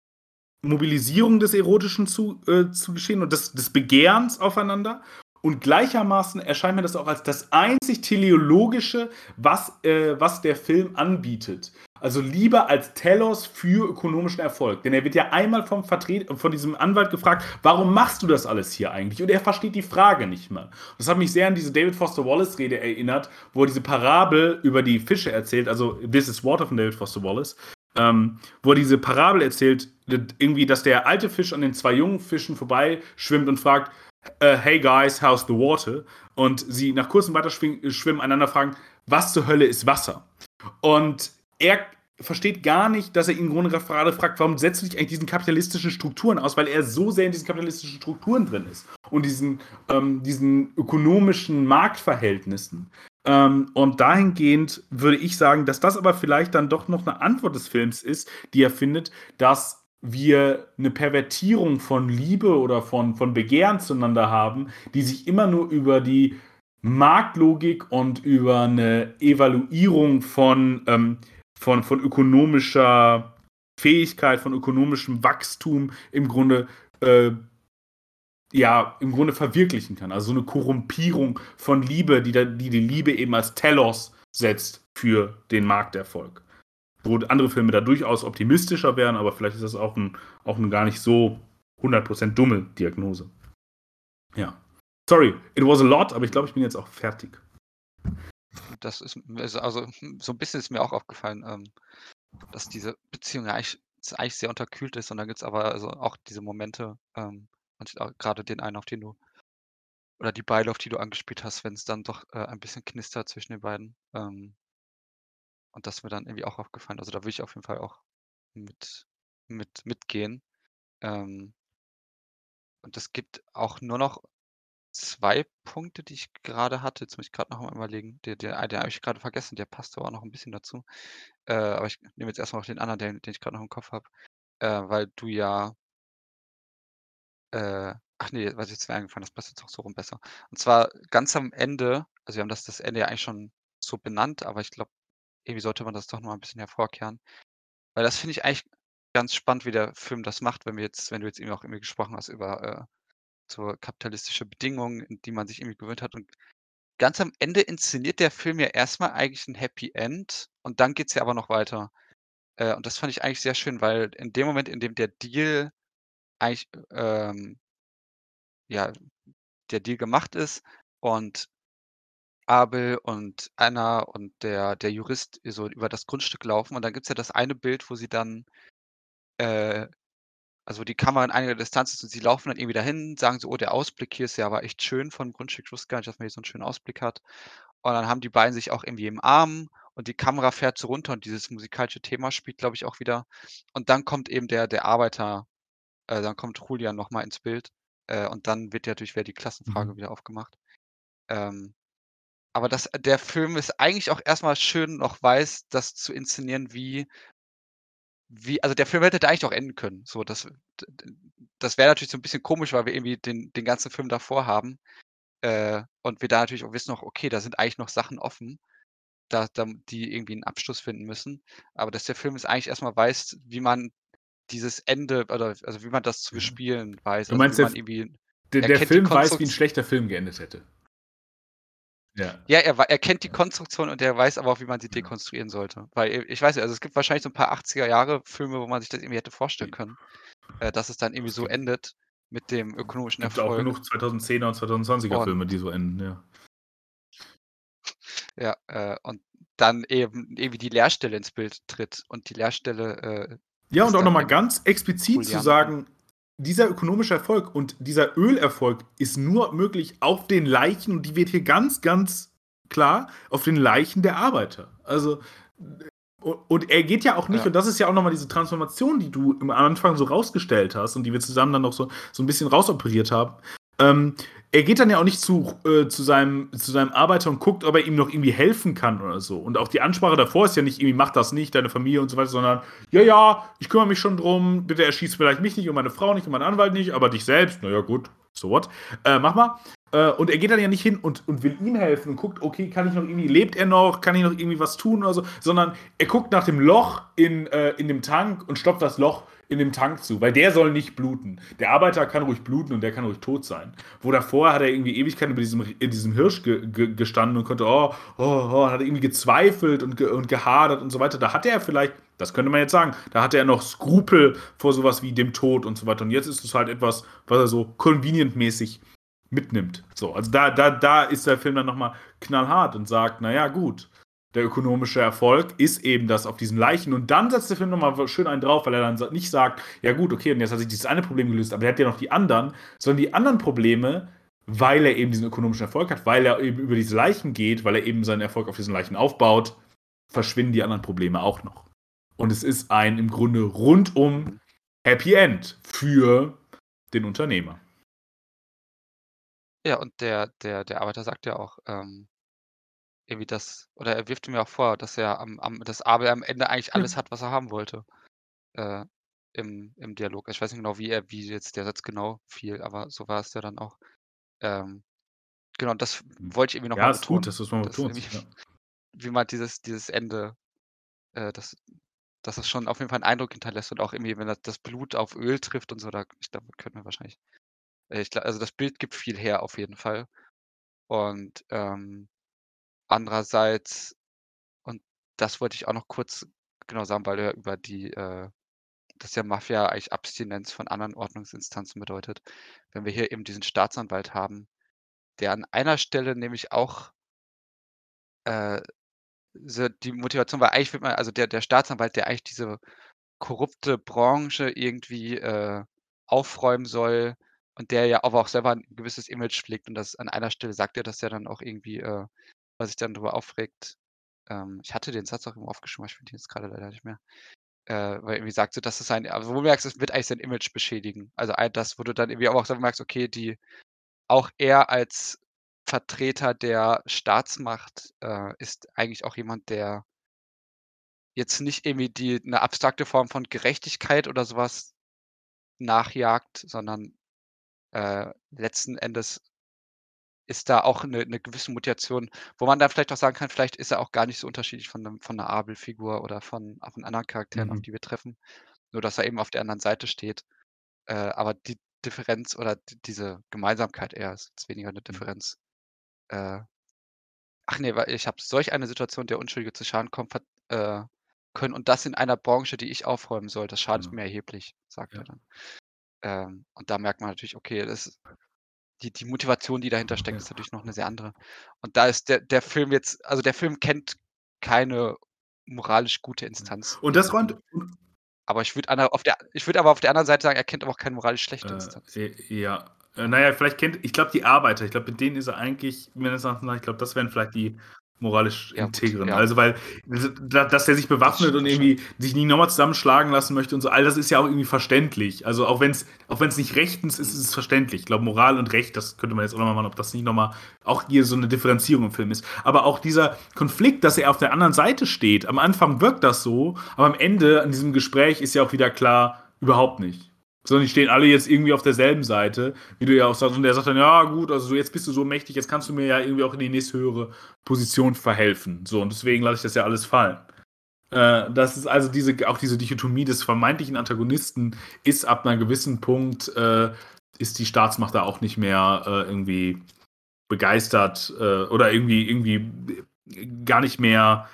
F: Mobilisierung des Erotischen zu, äh, zu geschehen und des, des Begehrens aufeinander. Und gleichermaßen erscheint mir das auch als das einzig Teleologische, was, äh, was der Film anbietet. Also lieber als Telos für ökonomischen Erfolg. Denn er wird ja einmal vom Vertret von diesem Anwalt gefragt, warum machst du das alles hier eigentlich? Und er versteht die Frage nicht mal. Das hat mich sehr an diese David Foster Wallace Rede erinnert, wo er diese Parabel über die Fische erzählt, also This is Water von David Foster Wallace, ähm, wo er diese Parabel erzählt, irgendwie, dass der alte Fisch an den zwei jungen Fischen vorbei schwimmt und fragt, uh, hey guys, how's the water? Und sie nach kurzem Weiterschwimmen einander fragen, was zur Hölle ist Wasser? Und er versteht gar nicht, dass er ihn Grunde gerade fragt, warum setzt du dich eigentlich diesen kapitalistischen Strukturen aus, weil er so sehr in diesen kapitalistischen Strukturen drin ist und diesen, ähm, diesen ökonomischen Marktverhältnissen. Ähm, und dahingehend würde ich sagen, dass das aber vielleicht dann doch noch eine Antwort des Films ist, die er findet, dass wir eine Pervertierung von Liebe oder von, von Begehren zueinander haben, die sich immer nur über die Marktlogik und über eine Evaluierung von ähm, von, von ökonomischer Fähigkeit, von ökonomischem Wachstum im Grunde äh, ja, im Grunde verwirklichen kann. Also so eine Korrumpierung von Liebe, die, da, die die Liebe eben als Telos setzt für den Markterfolg. Wo andere Filme da durchaus optimistischer wären, aber vielleicht ist das auch, ein, auch eine gar nicht so 100% dumme Diagnose. Ja. Sorry, it was a lot, aber ich glaube, ich bin jetzt auch fertig
G: das ist, also so ein bisschen ist mir auch aufgefallen, ähm, dass diese Beziehung eigentlich, eigentlich sehr unterkühlt ist und da gibt es aber also auch diese Momente, ähm, gerade den einen, auf den du, oder die beide, auf die du angespielt hast, wenn es dann doch äh, ein bisschen knistert zwischen den beiden. Ähm, und das mir dann irgendwie auch aufgefallen. Also da würde ich auf jeden Fall auch mit, mit, mitgehen. Ähm, und es gibt auch nur noch zwei Punkte, die ich gerade hatte. Jetzt muss ich gerade noch mal überlegen. Der der den habe ich gerade vergessen, der passt aber auch noch ein bisschen dazu. Äh, aber ich nehme jetzt erstmal noch den anderen, den den ich gerade noch im Kopf habe, äh, weil du ja äh, ach nee, was jetzt mir eingefallen, das passt jetzt auch so rum besser. Und zwar ganz am Ende also, wir haben das das Ende ja eigentlich schon so benannt, aber ich glaube, irgendwie sollte man das doch noch mal 'n bisschen hervorkehren. Weil das finde ich eigentlich ganz spannend, wie der Film das macht, wenn wir jetzt wenn du jetzt eben auch irgendwie gesprochen hast über, äh, so kapitalistische Bedingungen, in die man sich irgendwie gewöhnt hat und ganz am Ende inszeniert der Film ja erst mal eigentlich 'n Happy End und dann geht's ja aber noch weiter. Äh, und das fand ich eigentlich sehr schön, weil in dem Moment, in dem der Deal eigentlich, ähm ja, der Deal gemacht ist und Abel und Anna und der der Jurist so über das Grundstück laufen und dann gibt's ja das eine Bild, wo sie dann äh, also wo die Kamera in einiger Distanz ist und sie laufen dann irgendwie dahin, sagen so: „Oh, der Ausblick hier ist ja aber echt schön vom Grundstück. Ich wusste gar nicht, dass man hier so 'n schönen Ausblick hat.“ Und dann haben die beiden sich auch irgendwie im Arm und die Kamera fährt so runter und dieses musikalische Thema spielt, glaube ich, auch wieder. Und dann kommt eben der der Arbeiter äh, dann kommt Julian noch mal ins Bild, äh, und dann wird ja natürlich wieder die Klassenfrage
F: Mhm.
G: wieder aufgemacht. Ähm, aber das der Film ist eigentlich auch erst mal schön noch weiß, das zu inszenieren, wie wie also der Film hätte da eigentlich auch enden können. So, das das wäre natürlich so 'n bisschen komisch, weil wir irgendwie den den ganzen Film davor haben, äh, und wir da natürlich auch wissen noch, okay, da sind eigentlich noch Sachen offen, da da die irgendwie 'n Abschluss finden müssen. Aber dass der Film es eigentlich erst mal weiß, wie man dieses Ende oder also wie man das zu bespielen weiß,
F: Du
G: also wie
F: meinst, der
G: irgendwie
F: der
G: er
F: der
G: die
F: Film weiß, wie 'n
G: Konstrukt
F: schlechter Film geendet hätte. Ja.
G: Ja, er er kennt die. Konstruktion und er weiß aber auch, wie man sie dekonstruieren sollte. Weil, äh, ich weiß nicht, also es gibt wahrscheinlich so 'n paar 80er Jahre Filme, wo man sich das irgendwie hätte vorstellen können, äh, dass es dann irgendwie
F: Es
G: so endet mit dem ökonomischen
F: gibt auch
G: Erfolg.
F: genug 2010er und 2020er
G: Und
F: Filme, die so enden, ja.
G: Ja, äh, und dann eben irgendwie die Leerstelle ins Bild tritt und die Leerstelle, äh,
F: Ja, und auch noch
G: dann
F: mal
G: eben
F: ganz explizit zu
G: Julian.
F: sagen, dieser ökonomische Erfolg und dieser Ölerfolg ist nur möglich auf den Leichen und die wird hier ganz, ganz klar auf den Leichen der Arbeiter. Also, u und er geht ja auch nicht
G: Ja.
F: und das ist ja auch noch mal diese Transformation, die du am Anfang so rausgestellt hast und die wir zusammen dann noch so so 'n bisschen rausoperiert haben. Ähm, er geht dann ja auch nicht zu äh, zu seinem zu seinem Arbeiter und guckt, ob er ihm noch irgendwie helfen kann oder so. Und auch die Ansprache davor ist ja nicht irgendwie: „Mach das nicht, deine Familie“ und so weiter, sondern: „Ja, ja, ich kümmere mich schon drum. Bitte erschieß vielleicht mich nicht und meine Frau nicht und meinen Anwalt nicht, aber dich selbst, na ja, gut, so what? Äh, mach mal.“ Äh, und er geht dann ja nicht hin und und will ihm helfen und guckt: „Okay, kann ich noch irgendwie lebt er noch? Kann ich noch irgendwie was tun oder so?“ Sondern er guckt nach dem Loch in äh, in dem Tank und stopft das Loch in dem Tank zu, weil der soll nicht bluten. Der Arbeiter kann ruhig bluten und der kann ruhig tot sein. Wo davor hat er irgendwie Ewigkeiten über diesem in diesem Hirsch ge ge gestanden und konnte, oh, oh, oh, hat irgendwie gezweifelt und ge und gehadert und so weiter. Da hatte er vielleicht das könnte man jetzt sagen, da hatte er noch Skrupel vor so was wie dem Tod und so weiter. Und jetzt ist es halt etwas, was er so convenient-mäßig mitnimmt. So, also da da da ist der Film dann noch mal knallhart und sagt: „Na ja, gut, der ökonomische Erfolg ist eben das auf diesen Leichen.“ Und dann setzt der Film noch mal schön einen drauf, weil er dann nicht sagt: „Ja gut, okay, und jetzt hat sich dieses eine Problem gelöst, aber er hat ja noch die anderen“, sondern die anderen Probleme, weil er eben diesen ökonomischen Erfolg hat, weil er eben über diese Leichen geht, weil er eben seinen Erfolg auf diesen Leichen aufbaut, verschwinden die anderen Probleme auch noch. Und es ist ein im Grunde rundum Happy End für den Unternehmer.
G: Ja, und der der der Arbeiter sagt ja auch, ähm, irgendwie das oder er wirft ihm ja auch vor, dass er am am dass Abel am Ende eigentlich alles hat, was er haben wollte, äh, im im Dialog. Ich weiß nicht genau, wie er wie jetzt der Satz genau fiel, aber so war es ja dann auch. Ähm, genau, und das
F: Mhm.
G: wollte ich irgendwie noch
F: Ja,
G: mal
F: ist gut,
G: betonen,
F: dass du's mal
G: dass
F: betonst,
G: irgendwie
F: ja.
G: wie man dieses dieses Ende äh, dass dass das schon auf jeden Fall 'n Eindruck hinterlässt und auch irgendwie, wenn da das Blut auf Öl trifft und so, da ich glaube, könnten wir wahrscheinlich ich gla also das Bild gibt viel her auf jeden Fall. Und, ähm, andererseits und das wollte ich auch noch kurz genau sagen, weil du ja über die, äh dass ja Mafia eigentlich Abstinenz von anderen Ordnungsinstanzen bedeutet. Wenn wir hier eben diesen Staatsanwalt haben, der an einer Stelle nämlich auch äh, die Motivation war eigentlich wird man also der der Staatsanwalt, der eigentlich diese korrupte Branche irgendwie, äh, aufräumen soll und der ja aber auch selber 'n gewisses Image pflegt und das an einer Stelle sagt er das ja dann auch irgendwie, äh, er sich dann drüber aufregt. Ähm, ich hatte den Satz auch irgendwo aufgeschrieben, ich finde ihn jetzt grade leider nicht mehr. Äh, weil irgendwie sagt so, dass es sein also wo du merkst, es wird eigentlich sein Image beschädigen. Also all das, wo du dann irgendwie aber auch selber merkst, okay, die auch er als Vertreter der Staatsmacht, äh, ist eigentlich auch jemand, der jetzt nicht irgendwie die 'ne abstrakte Form von Gerechtigkeit oder so was nachjagt, sondern, äh, letzten Endes ist da auch 'ne 'ne gewisse Motivation, wo man dann vielleicht auch sagen kann, vielleicht ist er auch gar nicht so unterschiedlich von 'nem von 'ner Abel-Figur oder von von anderen Charakteren, auf
F: Mhm.
G: die wir treffen, nur dass er eben auf der anderen Seite steht. Äh, aber die Differenz oder diese Gemeinsamkeit eher ist jetzt weniger eine mhm. Differenz. Äh, ach nee, weil ich habe solch eine Situation, der Unschuldige zu Schaden kommt, hat, äh, können und das in einer Branche, die ich aufräumen soll. Das schadet genau. mir erheblich, sagt ja. er dann. Ähm, und da merkt man natürlich, okay, das die, die Motivation, die dahinter steckt, ist natürlich noch eine sehr andere. Und da ist der, der Film jetzt, also der Film kennt keine moralisch gute Instanz.
F: Und das räumt.
G: Aber ich würde auf der, ich würde aber auf der anderen Seite sagen, er kennt aber auch keine moralisch schlechte äh, Instanz.
F: Ja, äh, naja, vielleicht kennt, ich glaube, die Arbeiter, ich glaube, mit denen ist er eigentlich, meines Erachtens nach, ich glaube, das wären vielleicht die moralisch ja, integren. Ja. Also, weil, dass der sich bewaffnet und irgendwie sich nie nochmal zusammenschlagen lassen möchte und so, all das ist ja auch irgendwie verständlich. Also, auch wenn es auch nicht rechtens ist, ist es verständlich. Ich glaube, Moral und Recht, das könnte man jetzt auch nochmal machen, ob das nicht nochmal auch hier so eine Differenzierung im Film ist. Aber auch dieser Konflikt, dass er auf der anderen Seite steht, am Anfang wirkt das so, aber am Ende an diesem Gespräch ist ja auch wieder klar, überhaupt nicht. Sondern die stehen alle jetzt irgendwie auf derselben Seite, wie du ja auch sagst. Und der sagt dann, ja gut, also jetzt bist du so mächtig, jetzt kannst du mir ja irgendwie auch in die nächsthöhere Position verhelfen. So, und deswegen lasse ich das ja alles fallen. Äh, das ist also diese, auch diese Dichotomie des vermeintlichen Antagonisten ist ab einem gewissen Punkt, äh, ist die Staatsmacht da auch nicht mehr äh, irgendwie begeistert äh, oder irgendwie, irgendwie gar nicht mehr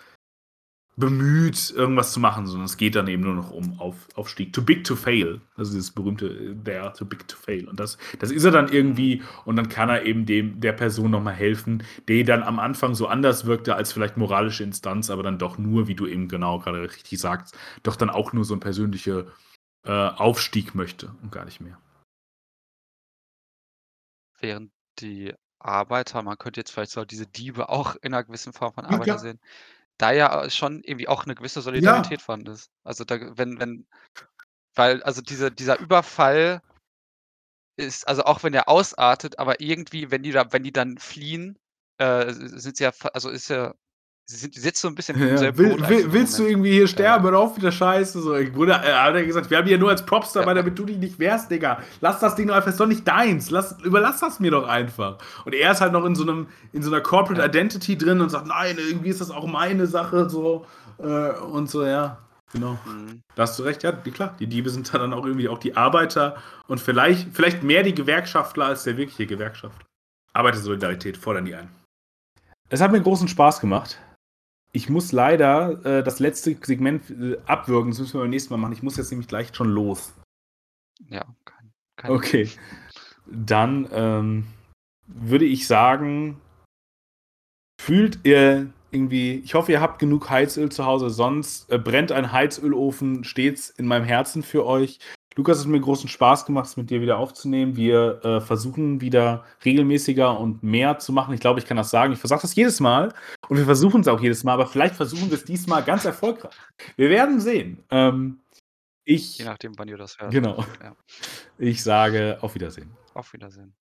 F: bemüht, irgendwas zu machen, sondern es geht dann eben nur noch um Auf, Aufstieg. Too big to fail. Also dieses berühmte äh, There, too big to fail. Und das, das ist er dann irgendwie und dann kann er eben dem, der Person nochmal helfen, die dann am Anfang so anders wirkte als vielleicht moralische Instanz, aber dann doch nur, wie du eben genau gerade richtig sagst, doch dann auch nur so ein persönlicher äh, Aufstieg möchte und gar nicht mehr.
G: Während die Arbeiter, man könnte jetzt vielleicht so diese Diebe auch in einer gewissen Form von Arbeiter ja, sehen, da ja schon irgendwie auch eine gewisse Solidarität ja. vorhanden ist. Also da, wenn, wenn, weil, also diese, dieser Überfall ist, also auch wenn er ausartet, aber irgendwie, wenn die da, wenn die dann fliehen, äh, sind sie ja, also ist ja Sie, sitzt so ein bisschen
F: im ja, will, will, Willst du irgendwie hier sterben? Hör auf wieder Scheiße. So, ich Bruder, äh, hat er gesagt, wir haben hier nur als Props dabei, damit du dich nicht wehrst, Digga. Lass das Ding doch einfach, ist doch nicht deins. Lass, überlass das mir doch einfach. Und er ist halt noch in so einem, in so einer Corporate ja. Identity drin und sagt, nein, irgendwie ist das auch meine Sache, so. Äh, und so, ja. Genau. Mhm. Da hast du recht, ja, klar. Die Diebe sind dann auch irgendwie auch die Arbeiter und vielleicht, vielleicht mehr die Gewerkschaftler als der wirkliche Gewerkschaft. Arbeitersolidarität fordern die ein. Es hat mir großen Spaß gemacht ich muss leider äh, das letzte Segment äh, abwürgen, das müssen wir beim nächsten Mal machen. Ich muss jetzt nämlich gleich schon los.
G: Ja,
F: kein, kein Okay. Dann ähm, würde ich sagen, fühlt ihr irgendwie, ich hoffe, ihr habt genug Heizöl zu Hause, sonst äh, brennt ein Heizölofen stets in meinem Herzen für euch. Lukas, es hat mir großen Spaß gemacht, es mit dir wieder aufzunehmen. Wir äh, versuchen wieder regelmäßiger und mehr zu machen. Ich glaube, ich kann das sagen. Ich versuche das jedes Mal und wir versuchen es auch jedes Mal, aber vielleicht versuchen wir es diesmal ganz erfolgreich. Wir werden sehen. Ähm, ich,
G: Je nachdem, wann ihr das hört.
F: Genau. Ja. Ich sage auf Wiedersehen.
G: Auf Wiedersehen.